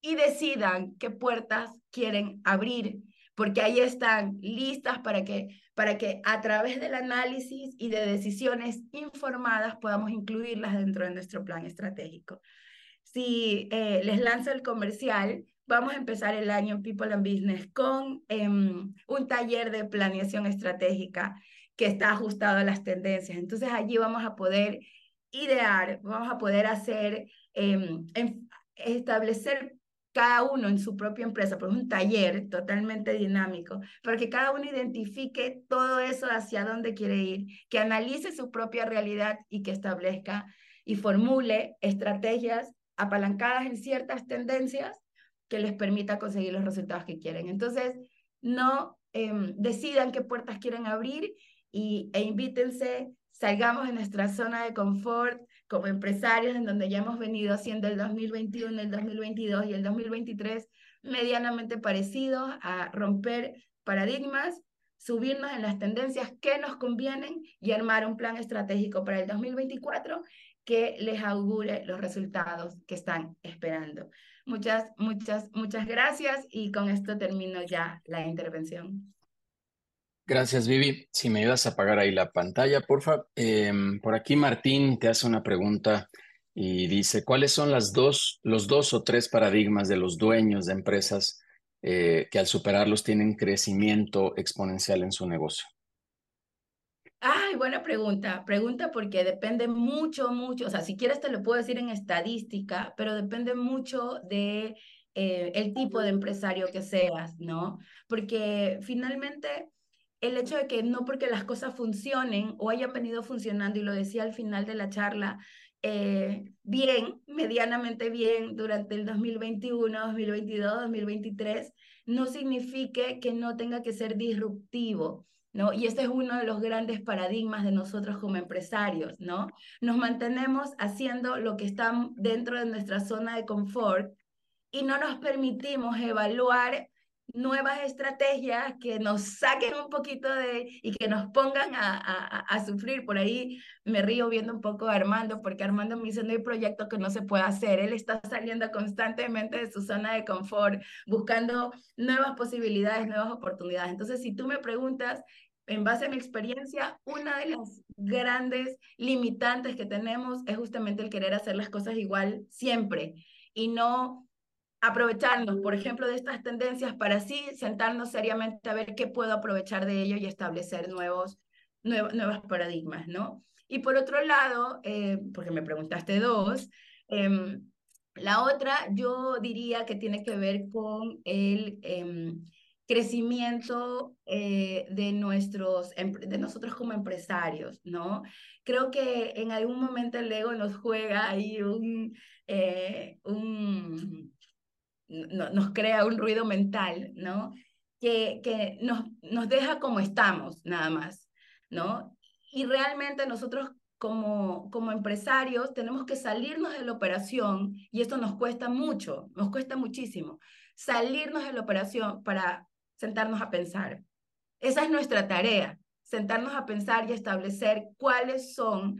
y decidan qué puertas quieren abrir, porque ahí están listas para que, para que a través del análisis y de decisiones informadas podamos incluirlas dentro de nuestro plan estratégico. Si eh, les lanzo el comercial, vamos a empezar el año People and Business con em, un taller de planeación estratégica que está ajustado a las tendencias. Entonces allí vamos a poder idear, vamos a poder hacer, em, establecer cada uno en su propia empresa, por un taller totalmente dinámico, para que cada uno identifique todo eso hacia dónde quiere ir, que analice su propia realidad y que establezca y formule estrategias apalancadas en ciertas tendencias que les permita conseguir los resultados que quieren. Entonces, no em, decidan qué puertas quieren abrir y, e invítense, salgamos de nuestra zona de confort como empresarios en donde ya hemos venido haciendo el 2021, el 2022 y el 2023 medianamente parecidos a romper paradigmas, subirnos en las tendencias que nos convienen y armar un plan estratégico para el 2024 que les augure los resultados que están esperando. Muchas, muchas, muchas gracias y con esto termino ya la intervención. Gracias, Vivi. Si me ayudas a apagar ahí la pantalla, porfa. Eh, por aquí Martín te hace una pregunta y dice, ¿cuáles son las dos, los dos o tres paradigmas de los dueños de empresas eh, que al superarlos tienen crecimiento exponencial en su negocio? Ay, buena pregunta. Pregunta porque depende mucho, mucho. O sea, si quieres te lo puedo decir en estadística, pero depende mucho de eh, el tipo de empresario que seas, ¿no? Porque finalmente el hecho de que no porque las cosas funcionen o hayan venido funcionando, y lo decía al final de la charla, eh, bien, medianamente bien durante el 2021, 2022, 2023, no signifique que no tenga que ser disruptivo. ¿No? Y este es uno de los grandes paradigmas de nosotros como empresarios, ¿no? Nos mantenemos haciendo lo que está dentro de nuestra zona de confort y no nos permitimos evaluar nuevas estrategias que nos saquen un poquito de y que nos pongan a, a, sufrir. Por ahí me río viendo un poco a Armando, porque Armando me dice, no hay proyecto que no se pueda hacer. Él está saliendo constantemente de su zona de confort, buscando nuevas posibilidades, nuevas oportunidades. Entonces, si tú me preguntas, en base a mi experiencia, una de las grandes limitantes que tenemos es justamente el querer hacer las cosas igual siempre y no aprovecharnos, por ejemplo, de estas tendencias para así sentarnos seriamente a ver qué puedo aprovechar de ello y establecer nuevos, nuevos, paradigmas, ¿no? Y por otro lado, eh, porque me preguntaste dos, em, la otra yo diría que tiene que ver con el em, crecimiento eh, de, nuestros, de nosotros como empresarios, ¿no? Creo que en algún momento el ego nos juega ahí un, eh, un nos crea un ruido mental, ¿no? Que, que nos, nos deja como estamos, nada más, ¿no? Y realmente nosotros como, como empresarios tenemos que salirnos de la operación y esto nos cuesta mucho, nos cuesta muchísimo, salirnos de la operación para sentarnos a pensar. Esa es nuestra tarea, sentarnos a pensar y establecer cuáles son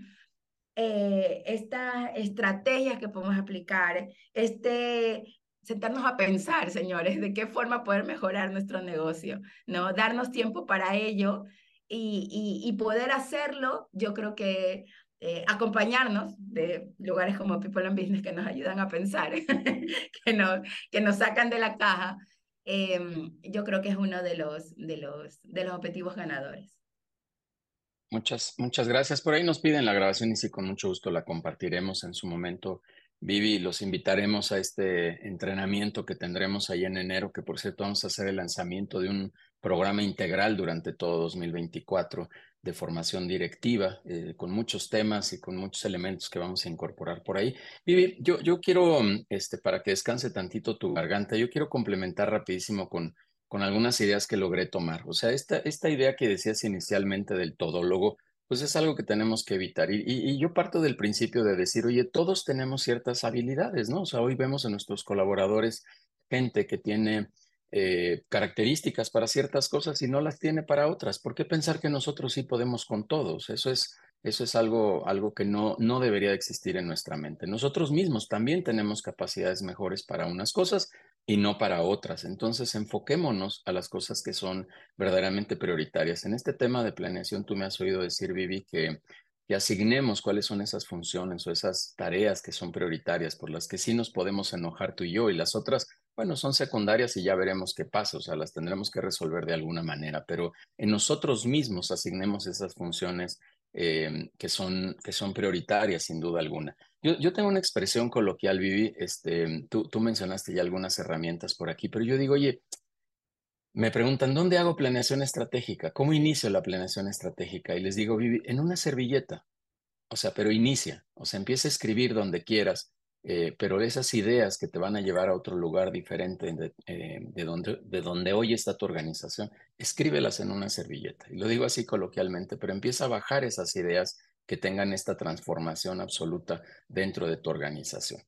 eh, estas estrategias que podemos aplicar, este, sentarnos a pensar, señores, de qué forma poder mejorar nuestro negocio, ¿no? Darnos tiempo para ello y, y, poder hacerlo, yo creo que eh, acompañarnos de lugares como People and Business que nos ayudan a pensar, que, nos, que nos sacan de la caja, em, yo creo que es uno de los, de los, de los objetivos ganadores. Muchas, muchas gracias. Por ahí nos piden la grabación y sí, con mucho gusto la compartiremos en su momento. Vivi, los invitaremos a este entrenamiento que tendremos ahí en enero, que por cierto vamos a hacer el lanzamiento de un programa integral durante todo 2024 de formación directiva, eh, con muchos temas y con muchos elementos que vamos a incorporar por ahí. Vivi, yo, yo quiero, este, para que descanse tantito tu garganta, yo quiero complementar rapidísimo con, con algunas ideas que logré tomar. O sea, esta, esta idea que decías inicialmente del todólogo, pues es algo que tenemos que evitar. Y, y, yo parto del principio de decir, oye, todos tenemos ciertas habilidades, ¿no? O sea, hoy vemos en nuestros colaboradores gente que tiene eh, características para ciertas cosas y no las tiene para otras. ¿Por qué pensar que nosotros sí podemos con todos? Eso es, eso es algo, algo que no, no debería existir en nuestra mente. Nosotros mismos también tenemos capacidades mejores para unas cosas y no para otras. Entonces, enfoquémonos a las cosas que son verdaderamente prioritarias. En este tema de planeación, tú me has oído decir, Vivi, que, que asignemos cuáles son esas funciones o esas tareas que son prioritarias, por las que sí nos podemos enojar tú y yo, y las otras, bueno, son secundarias y ya veremos qué pasa, o sea, las tendremos que resolver de alguna manera, pero en nosotros mismos asignemos esas funciones eh, que, son, que son prioritarias, sin duda alguna. Yo, yo tengo una expresión coloquial, Vivi, este, tú, tú mencionaste ya algunas herramientas por aquí, pero yo digo, oye, me preguntan, ¿dónde hago planeación estratégica? ¿Cómo inicio la planeación estratégica? Y les digo, Vivi, en una servilleta. O sea, pero inicia, o sea, empieza a escribir donde quieras, eh, pero esas ideas que te van a llevar a otro lugar diferente de, eh, de, donde, de donde hoy está tu organización, escríbelas en una servilleta. Y lo digo así coloquialmente, pero empieza a bajar esas ideas que tengan esta transformación absoluta dentro de tu organización.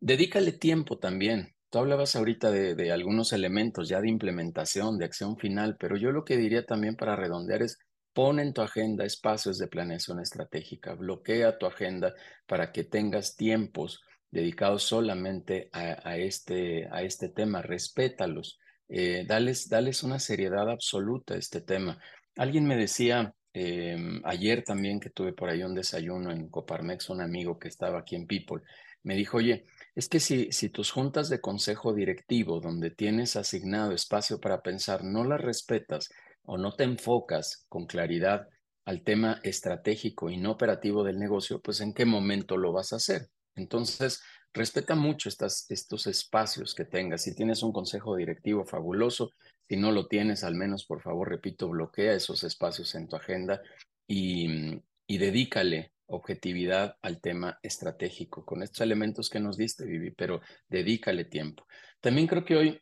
Dedícale tiempo también. Tú hablabas ahorita de, de algunos elementos ya de implementación, de acción final, pero yo lo que diría también para redondear es Pon en tu agenda espacios de planeación estratégica, bloquea tu agenda para que tengas tiempos dedicados solamente a, este, a este tema, respétalos, eh, dales, dales una seriedad absoluta a este tema. Alguien me decía em, ayer también que tuve por ahí un desayuno en Coparmex, un amigo que estaba aquí en People, me dijo, oye, es que si, si tus juntas de consejo directivo, donde tienes asignado espacio para pensar, no las respetas o no te enfocas con claridad al tema estratégico y no operativo del negocio, pues en qué momento lo vas a hacer. Entonces, respeta mucho estas, estos espacios que tengas. Si tienes un consejo directivo fabuloso, si no lo tienes, al menos, por favor, repito, bloquea esos espacios en tu agenda y, y dedícale objetividad al tema estratégico con estos elementos que nos diste, Vivi, pero dedícale tiempo. También creo que hoy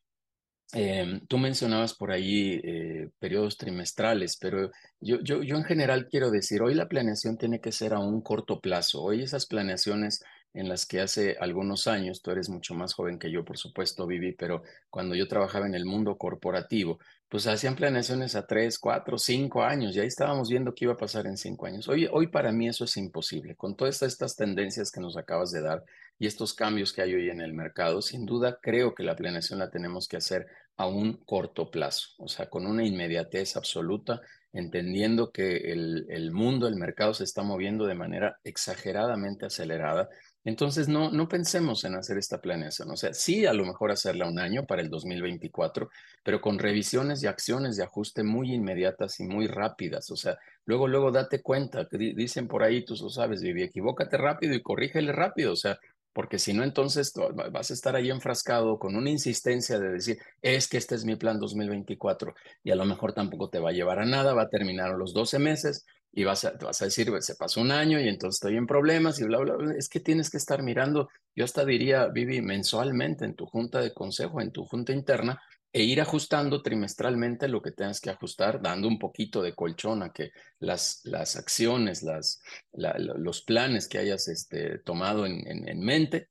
em, tú mencionabas por ahí eh, periodos trimestrales, pero yo, yo, yo en general quiero decir, hoy la planeación tiene que ser a un corto plazo. Hoy esas planeaciones en las que hace algunos años, tú eres mucho más joven que yo, por supuesto, Vivi, pero cuando yo trabajaba en el mundo corporativo, pues hacían planeaciones a tres, cuatro, cinco años, y ahí estábamos viendo qué iba a pasar en cinco años. Hoy, hoy para mí eso es imposible. Con todas estas tendencias que nos acabas de dar y estos cambios que hay hoy en el mercado, sin duda creo que la planeación la tenemos que hacer a un corto plazo, o sea, con una inmediatez absoluta, entendiendo que el, el mundo, el mercado se está moviendo de manera exageradamente acelerada entonces, no, no pensemos en hacer esta planeación. O sea, sí, a lo mejor hacerla un año para el 2024, pero con revisiones y acciones de ajuste muy inmediatas y muy rápidas. O sea, luego, luego date cuenta, que dicen por ahí, tú lo sabes, Vivi, equivócate rápido y corrígele rápido. O sea, porque si no, entonces vas a estar ahí enfrascado con una insistencia de decir, es que este es mi plan 2024 y a lo mejor tampoco te va a llevar a nada, va a terminar los 12 meses y vas a, vas a decir, se pasó un año y entonces estoy en problemas y bla, bla, bla. Es que tienes que estar mirando, yo hasta diría, Vivi, mensualmente en tu junta de consejo, en tu junta interna, e ir ajustando trimestralmente lo que tengas que ajustar, dando un poquito de colchón a que las, las acciones, las, los planes que hayas este, tomado en, en, mente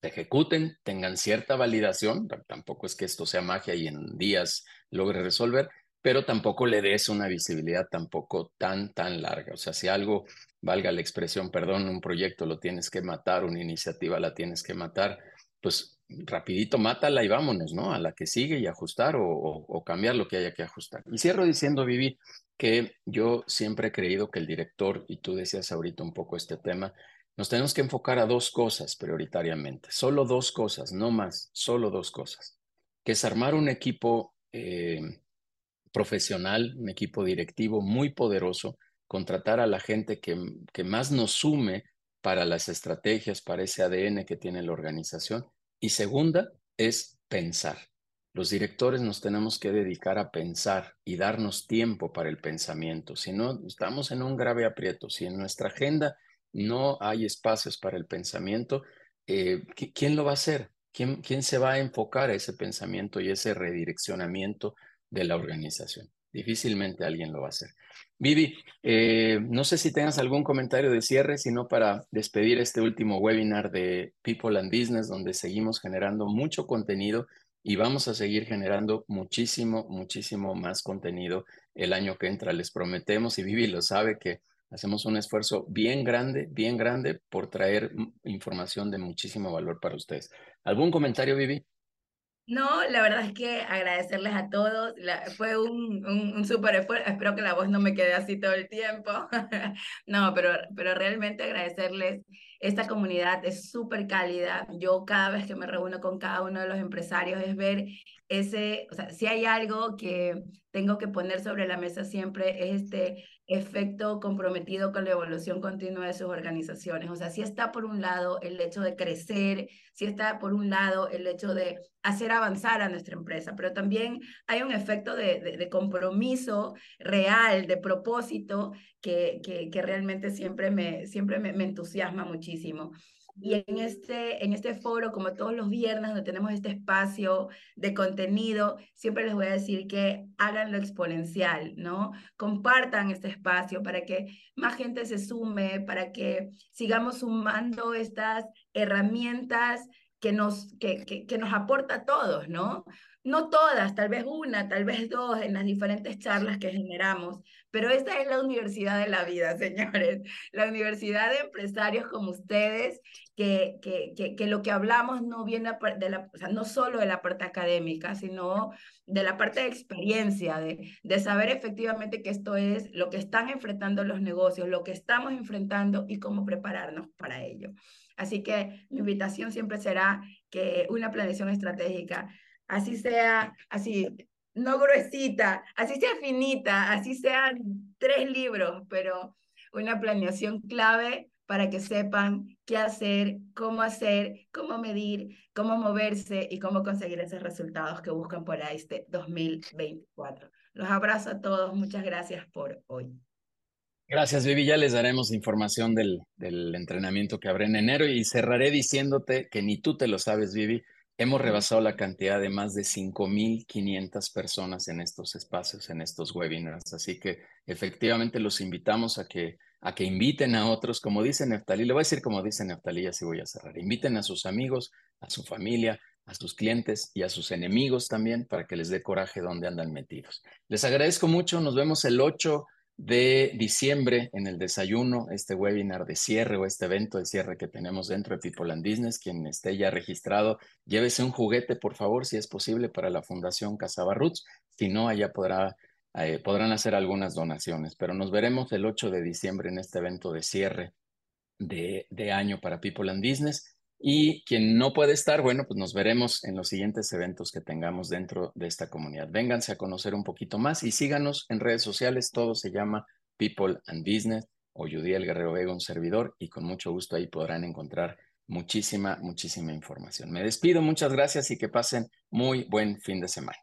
se ejecuten, tengan cierta validación, tampoco es que esto sea magia y en días logre resolver, pero tampoco le des una visibilidad tampoco tan, tan larga. O sea, si algo, valga la expresión, perdón, un proyecto lo tienes que matar, una iniciativa la tienes que matar, pues rapidito mátala y vámonos, ¿no? A la que sigue y ajustar o, cambiar lo que haya que ajustar. Y cierro diciendo, Vivi, que yo siempre he creído que el director, y tú decías ahorita un poco este tema, nos tenemos que enfocar a dos cosas prioritariamente, solo dos cosas, no más, solo dos cosas, que es armar un equipo eh, profesional, un equipo directivo muy poderoso, contratar a la gente que, que más nos sume para las estrategias, para ese ADN que tiene la organización. Y segunda es pensar. Los directores nos tenemos que dedicar a pensar y darnos tiempo para el pensamiento. Si no, estamos en un grave aprieto. Si en nuestra agenda no hay espacios para el pensamiento, eh, ¿quién lo va a hacer? ¿Quién, ¿Quién se va a enfocar a ese pensamiento y ese redireccionamiento de la organización? Difícilmente alguien lo va a hacer. Vivi, eh, no sé si tengas algún comentario de cierre, sino para despedir este último webinar de People and Business, donde seguimos generando mucho contenido y vamos a seguir generando muchísimo, muchísimo más contenido el año que entra. Les prometemos, y Vivi lo sabe, que hacemos un esfuerzo bien grande, bien grande por traer información de muchísimo valor para ustedes. ¿Algún comentario, Vivi? No, la verdad es que agradecerles a todos. fue un, un, súper esfuerzo. Espero que la voz no me quede así todo el tiempo. no, pero, pero realmente agradecerles. Esta comunidad es súper cálida. Yo cada vez que me reúno con cada uno de los empresarios es ver ese, o sea, si hay algo que tengo que poner sobre la mesa siempre es este efecto comprometido con la evolución continua de sus organizaciones. O sea, si está por un lado el hecho de crecer, si está por un lado el hecho de hacer avanzar a nuestra empresa, pero también hay un efecto de, de, compromiso real, de propósito, que, que, que realmente siempre, me, siempre me, me entusiasma muchísimo. Y en este, en este foro, como todos los viernes, donde tenemos este espacio de contenido, siempre les voy a decir que hagan lo exponencial, ¿no? Compartan este espacio para que más gente se sume, para que sigamos sumando estas herramientas que nos, que, que, que nos aporta a todos, ¿no? No todas, tal vez una, tal vez dos en las diferentes charlas que generamos, pero esta es la universidad de la vida, señores, la universidad de empresarios como ustedes, que, que, que, lo que hablamos no viene de la, o sea, no solo de la parte académica, sino de la parte de experiencia, de, de saber efectivamente que esto es lo que están enfrentando los negocios, lo que estamos enfrentando y cómo prepararnos para ello. Así que mi invitación siempre será que una planeación estratégica así sea, así, no gruesita, así sea finita, así sean tres libros, pero una planeación clave para que sepan qué hacer, cómo hacer, cómo medir, cómo moverse y cómo conseguir esos resultados que buscan para este 2024. Los abrazo a todos, muchas gracias por hoy. Gracias, Vivi. Ya les daremos información del, del entrenamiento que habrá en enero y cerraré diciéndote que ni tú te lo sabes, Vivi, Hemos rebasado la cantidad de más de 5.500 personas en estos espacios, en estos webinars. Así que efectivamente los invitamos a que, a que inviten a otros, como dice Neftalí, le voy a decir como dice Neftalí, así voy a cerrar. Inviten a sus amigos, a su familia, a sus clientes y a sus enemigos también para que les dé coraje donde andan metidos. Les agradezco mucho. Nos vemos el 8 de diciembre en el desayuno, este webinar de cierre o este evento de cierre que tenemos dentro de People and Business. Quien esté ya registrado, llévese un juguete, por favor, si es posible, para la Fundación Casaba Roots. Si no, allá eh, podrán hacer algunas donaciones. Pero nos veremos el 8 de diciembre en este evento de cierre de año para People and Business. Y quien no puede estar, bueno, pues nos veremos en los siguientes eventos que tengamos dentro de esta comunidad. Vénganse a conocer un poquito más y síganos en redes sociales. Todo se llama People and Business o Judiel Guerrero Vega, un servidor, y con mucho gusto ahí podrán encontrar muchísima, muchísima información. Me despido, muchas gracias y que pasen muy buen fin de semana.